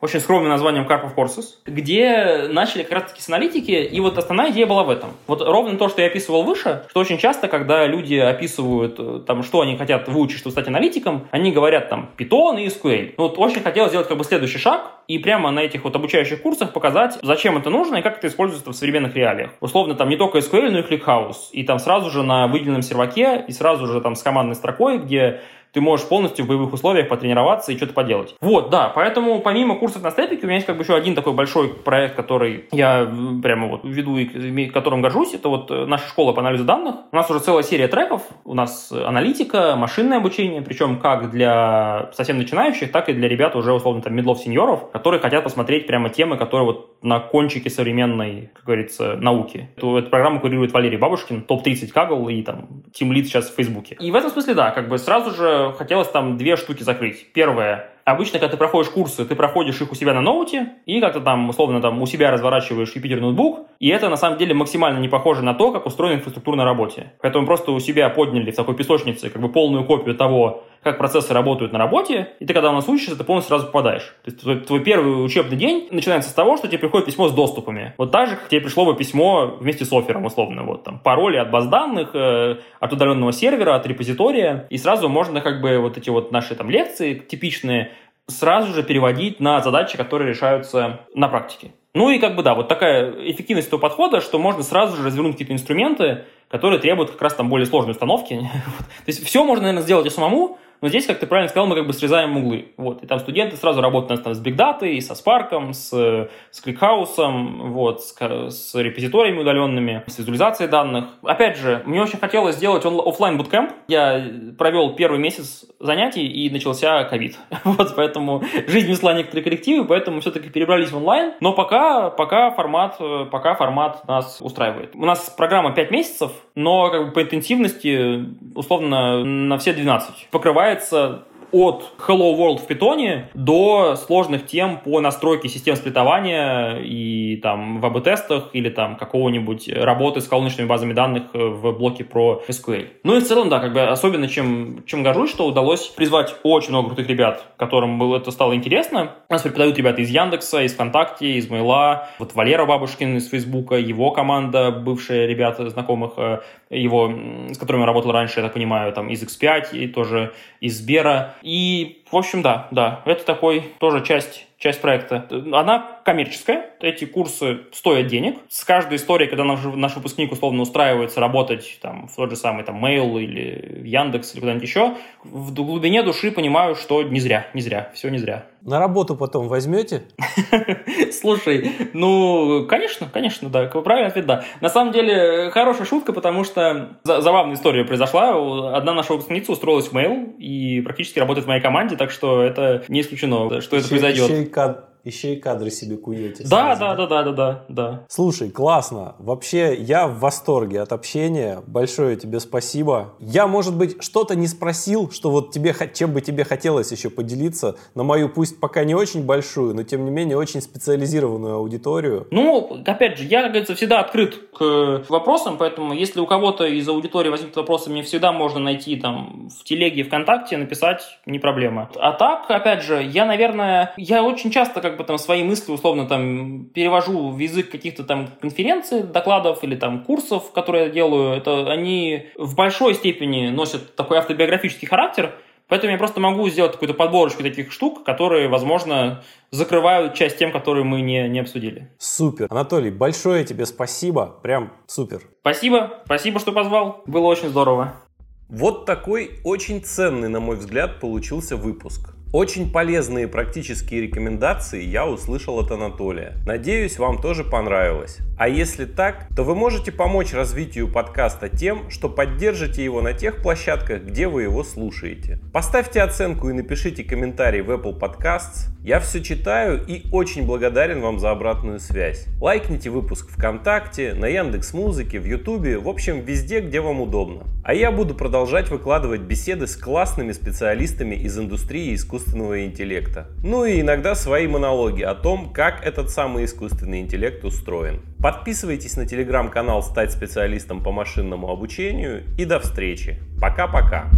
очень скромным названием Carp of Courses, где начали как раз-таки с аналитики, и вот основная идея была в этом. Вот ровно то, что я описывал выше, что очень часто, когда люди описывают, э, там, что они хотят выучить, чтобы стать аналитиком, они говорят там Python и SQL. Ну, вот очень хотелось сделать как бы следующий шаг, и прямо на этих вот обучающих курсах показать, зачем это нужно и как это используется в современных реалиях. Условно, там не только SQL, но и ClickHouse. И там сразу же на выделенном серваке, и сразу же там с командной строкой, где ты можешь полностью в боевых условиях потренироваться и что-то поделать. Вот, да, поэтому помимо курсов на степике у меня есть как бы еще один такой большой проект, который я прямо вот веду и которым горжусь. Это вот э, наша школа по анализу данных. У нас уже целая серия треков. У нас аналитика, машинное обучение, причем как для совсем начинающих, так и для ребят уже условно там медлов сеньоров, которые хотят посмотреть прямо темы, которые вот на кончике современной, как говорится, науки. Эту, эту программу курирует Валерий Бабушкин, топ-30 Кагл и там Тим Лид сейчас в Фейсбуке. И в этом смысле, да, как бы сразу же хотелось там две штуки закрыть. Первое, Обычно, когда ты проходишь курсы, ты проходишь их у себя на ноуте и как-то там, условно, там у себя разворачиваешь Юпитер ноутбук, и это на самом деле максимально не похоже на то, как устроена инфраструктура на работе. Поэтому просто у себя подняли в такой песочнице как бы полную копию того, как процессы работают на работе, и ты, когда у нас учишься, ты полностью сразу попадаешь. То есть твой, твой первый учебный день начинается с того, что тебе приходит письмо с доступами. Вот так же, как тебе пришло бы письмо вместе с оффером, условно, вот там пароли от баз данных, э, от удаленного сервера, от репозитория, и сразу можно как бы вот эти вот наши там лекции типичные сразу же переводить на задачи, которые решаются на практике. Ну и как бы да, вот такая эффективность этого подхода, что можно сразу же развернуть какие-то инструменты, которые требуют как раз там более сложной установки. То есть все можно, наверное, сделать и самому, но здесь, как ты правильно сказал, мы как бы срезаем углы. Вот. И там студенты сразу работают там, с и со Spark, с, с ClickHouse, вот, с, с репозиториями удаленными, с визуализацией данных. Опять же, мне очень хотелось сделать офлайн bootcamp. Я провел первый месяц занятий, и начался ковид. вот, поэтому жизнь внесла некоторые коррективы, поэтому все-таки перебрались в онлайн. Но пока, пока, формат, пока формат нас устраивает. У нас программа 5 месяцев, но как бы по интенсивности условно на все 12. Покрывает развивается от Hello World в питоне до сложных тем по настройке систем сплитования и там в АБ-тестах или там какого-нибудь работы с колоночными базами данных в блоке про SQL. Ну и в целом, да, как бы особенно чем, чем горжусь, что удалось призвать очень много крутых ребят, которым было, это стало интересно. У нас преподают ребята из Яндекса, из ВКонтакте, из Мейла, вот Валера Бабушкин из Фейсбука, его команда, бывшие ребята знакомых э, его, с которыми я работал раньше, я так понимаю, там из X5 и тоже из Сбера. И, в общем, да, да, это такой тоже часть часть проекта. Она коммерческая, эти курсы стоят денег. С каждой историей, когда наш, наш выпускник условно устраивается работать там, в тот же самый там, Mail или Яндекс или куда-нибудь еще, в глубине души понимаю, что не зря, не зря, все не зря. На работу потом возьмете? Слушай, ну, конечно, конечно, да. Правильный ответ, да. На самом деле, хорошая шутка, потому что забавная история произошла. Одна наша выпускница устроилась в Mail и практически работает в моей команде, так что это не исключено, что это произойдет. Еще и кадры себе куете. Да, да, да, да, да, да, да. Слушай, классно. Вообще, я в восторге от общения. Большое тебе спасибо. Я, может быть, что-то не спросил, что вот тебе, чем бы тебе хотелось еще поделиться на мою, пусть пока не очень большую, но тем не менее очень специализированную аудиторию. Ну, опять же, я, как говорится, всегда открыт к вопросам, поэтому если у кого-то из аудитории возникнут вопросы, мне всегда можно найти там в телеге, ВКонтакте, написать, не проблема. А так, опять же, я, наверное, я очень часто как как бы там свои мысли условно там перевожу в язык каких-то там конференций, докладов или там курсов, которые я делаю, это они в большой степени носят такой автобиографический характер, Поэтому я просто могу сделать какую-то подборочку таких штук, которые, возможно, закрывают часть тем, которые мы не, не обсудили. Супер. Анатолий, большое тебе спасибо. Прям супер. Спасибо. Спасибо, что позвал. Было очень здорово. Вот такой очень ценный, на мой взгляд, получился выпуск. Очень полезные практические рекомендации я услышал от Анатолия. Надеюсь, вам тоже понравилось. А если так, то вы можете помочь развитию подкаста тем, что поддержите его на тех площадках, где вы его слушаете. Поставьте оценку и напишите комментарий в Apple Podcasts. Я все читаю и очень благодарен вам за обратную связь. Лайкните выпуск ВКонтакте, на Яндекс Музыке, в Ютубе, в общем везде, где вам удобно. А я буду продолжать выкладывать беседы с классными специалистами из индустрии искусственного интеллекта. Ну и иногда свои монологи о том, как этот самый искусственный интеллект устроен. Подписывайтесь на телеграм-канал «Стать специалистом по машинному обучению» и до встречи. Пока-пока.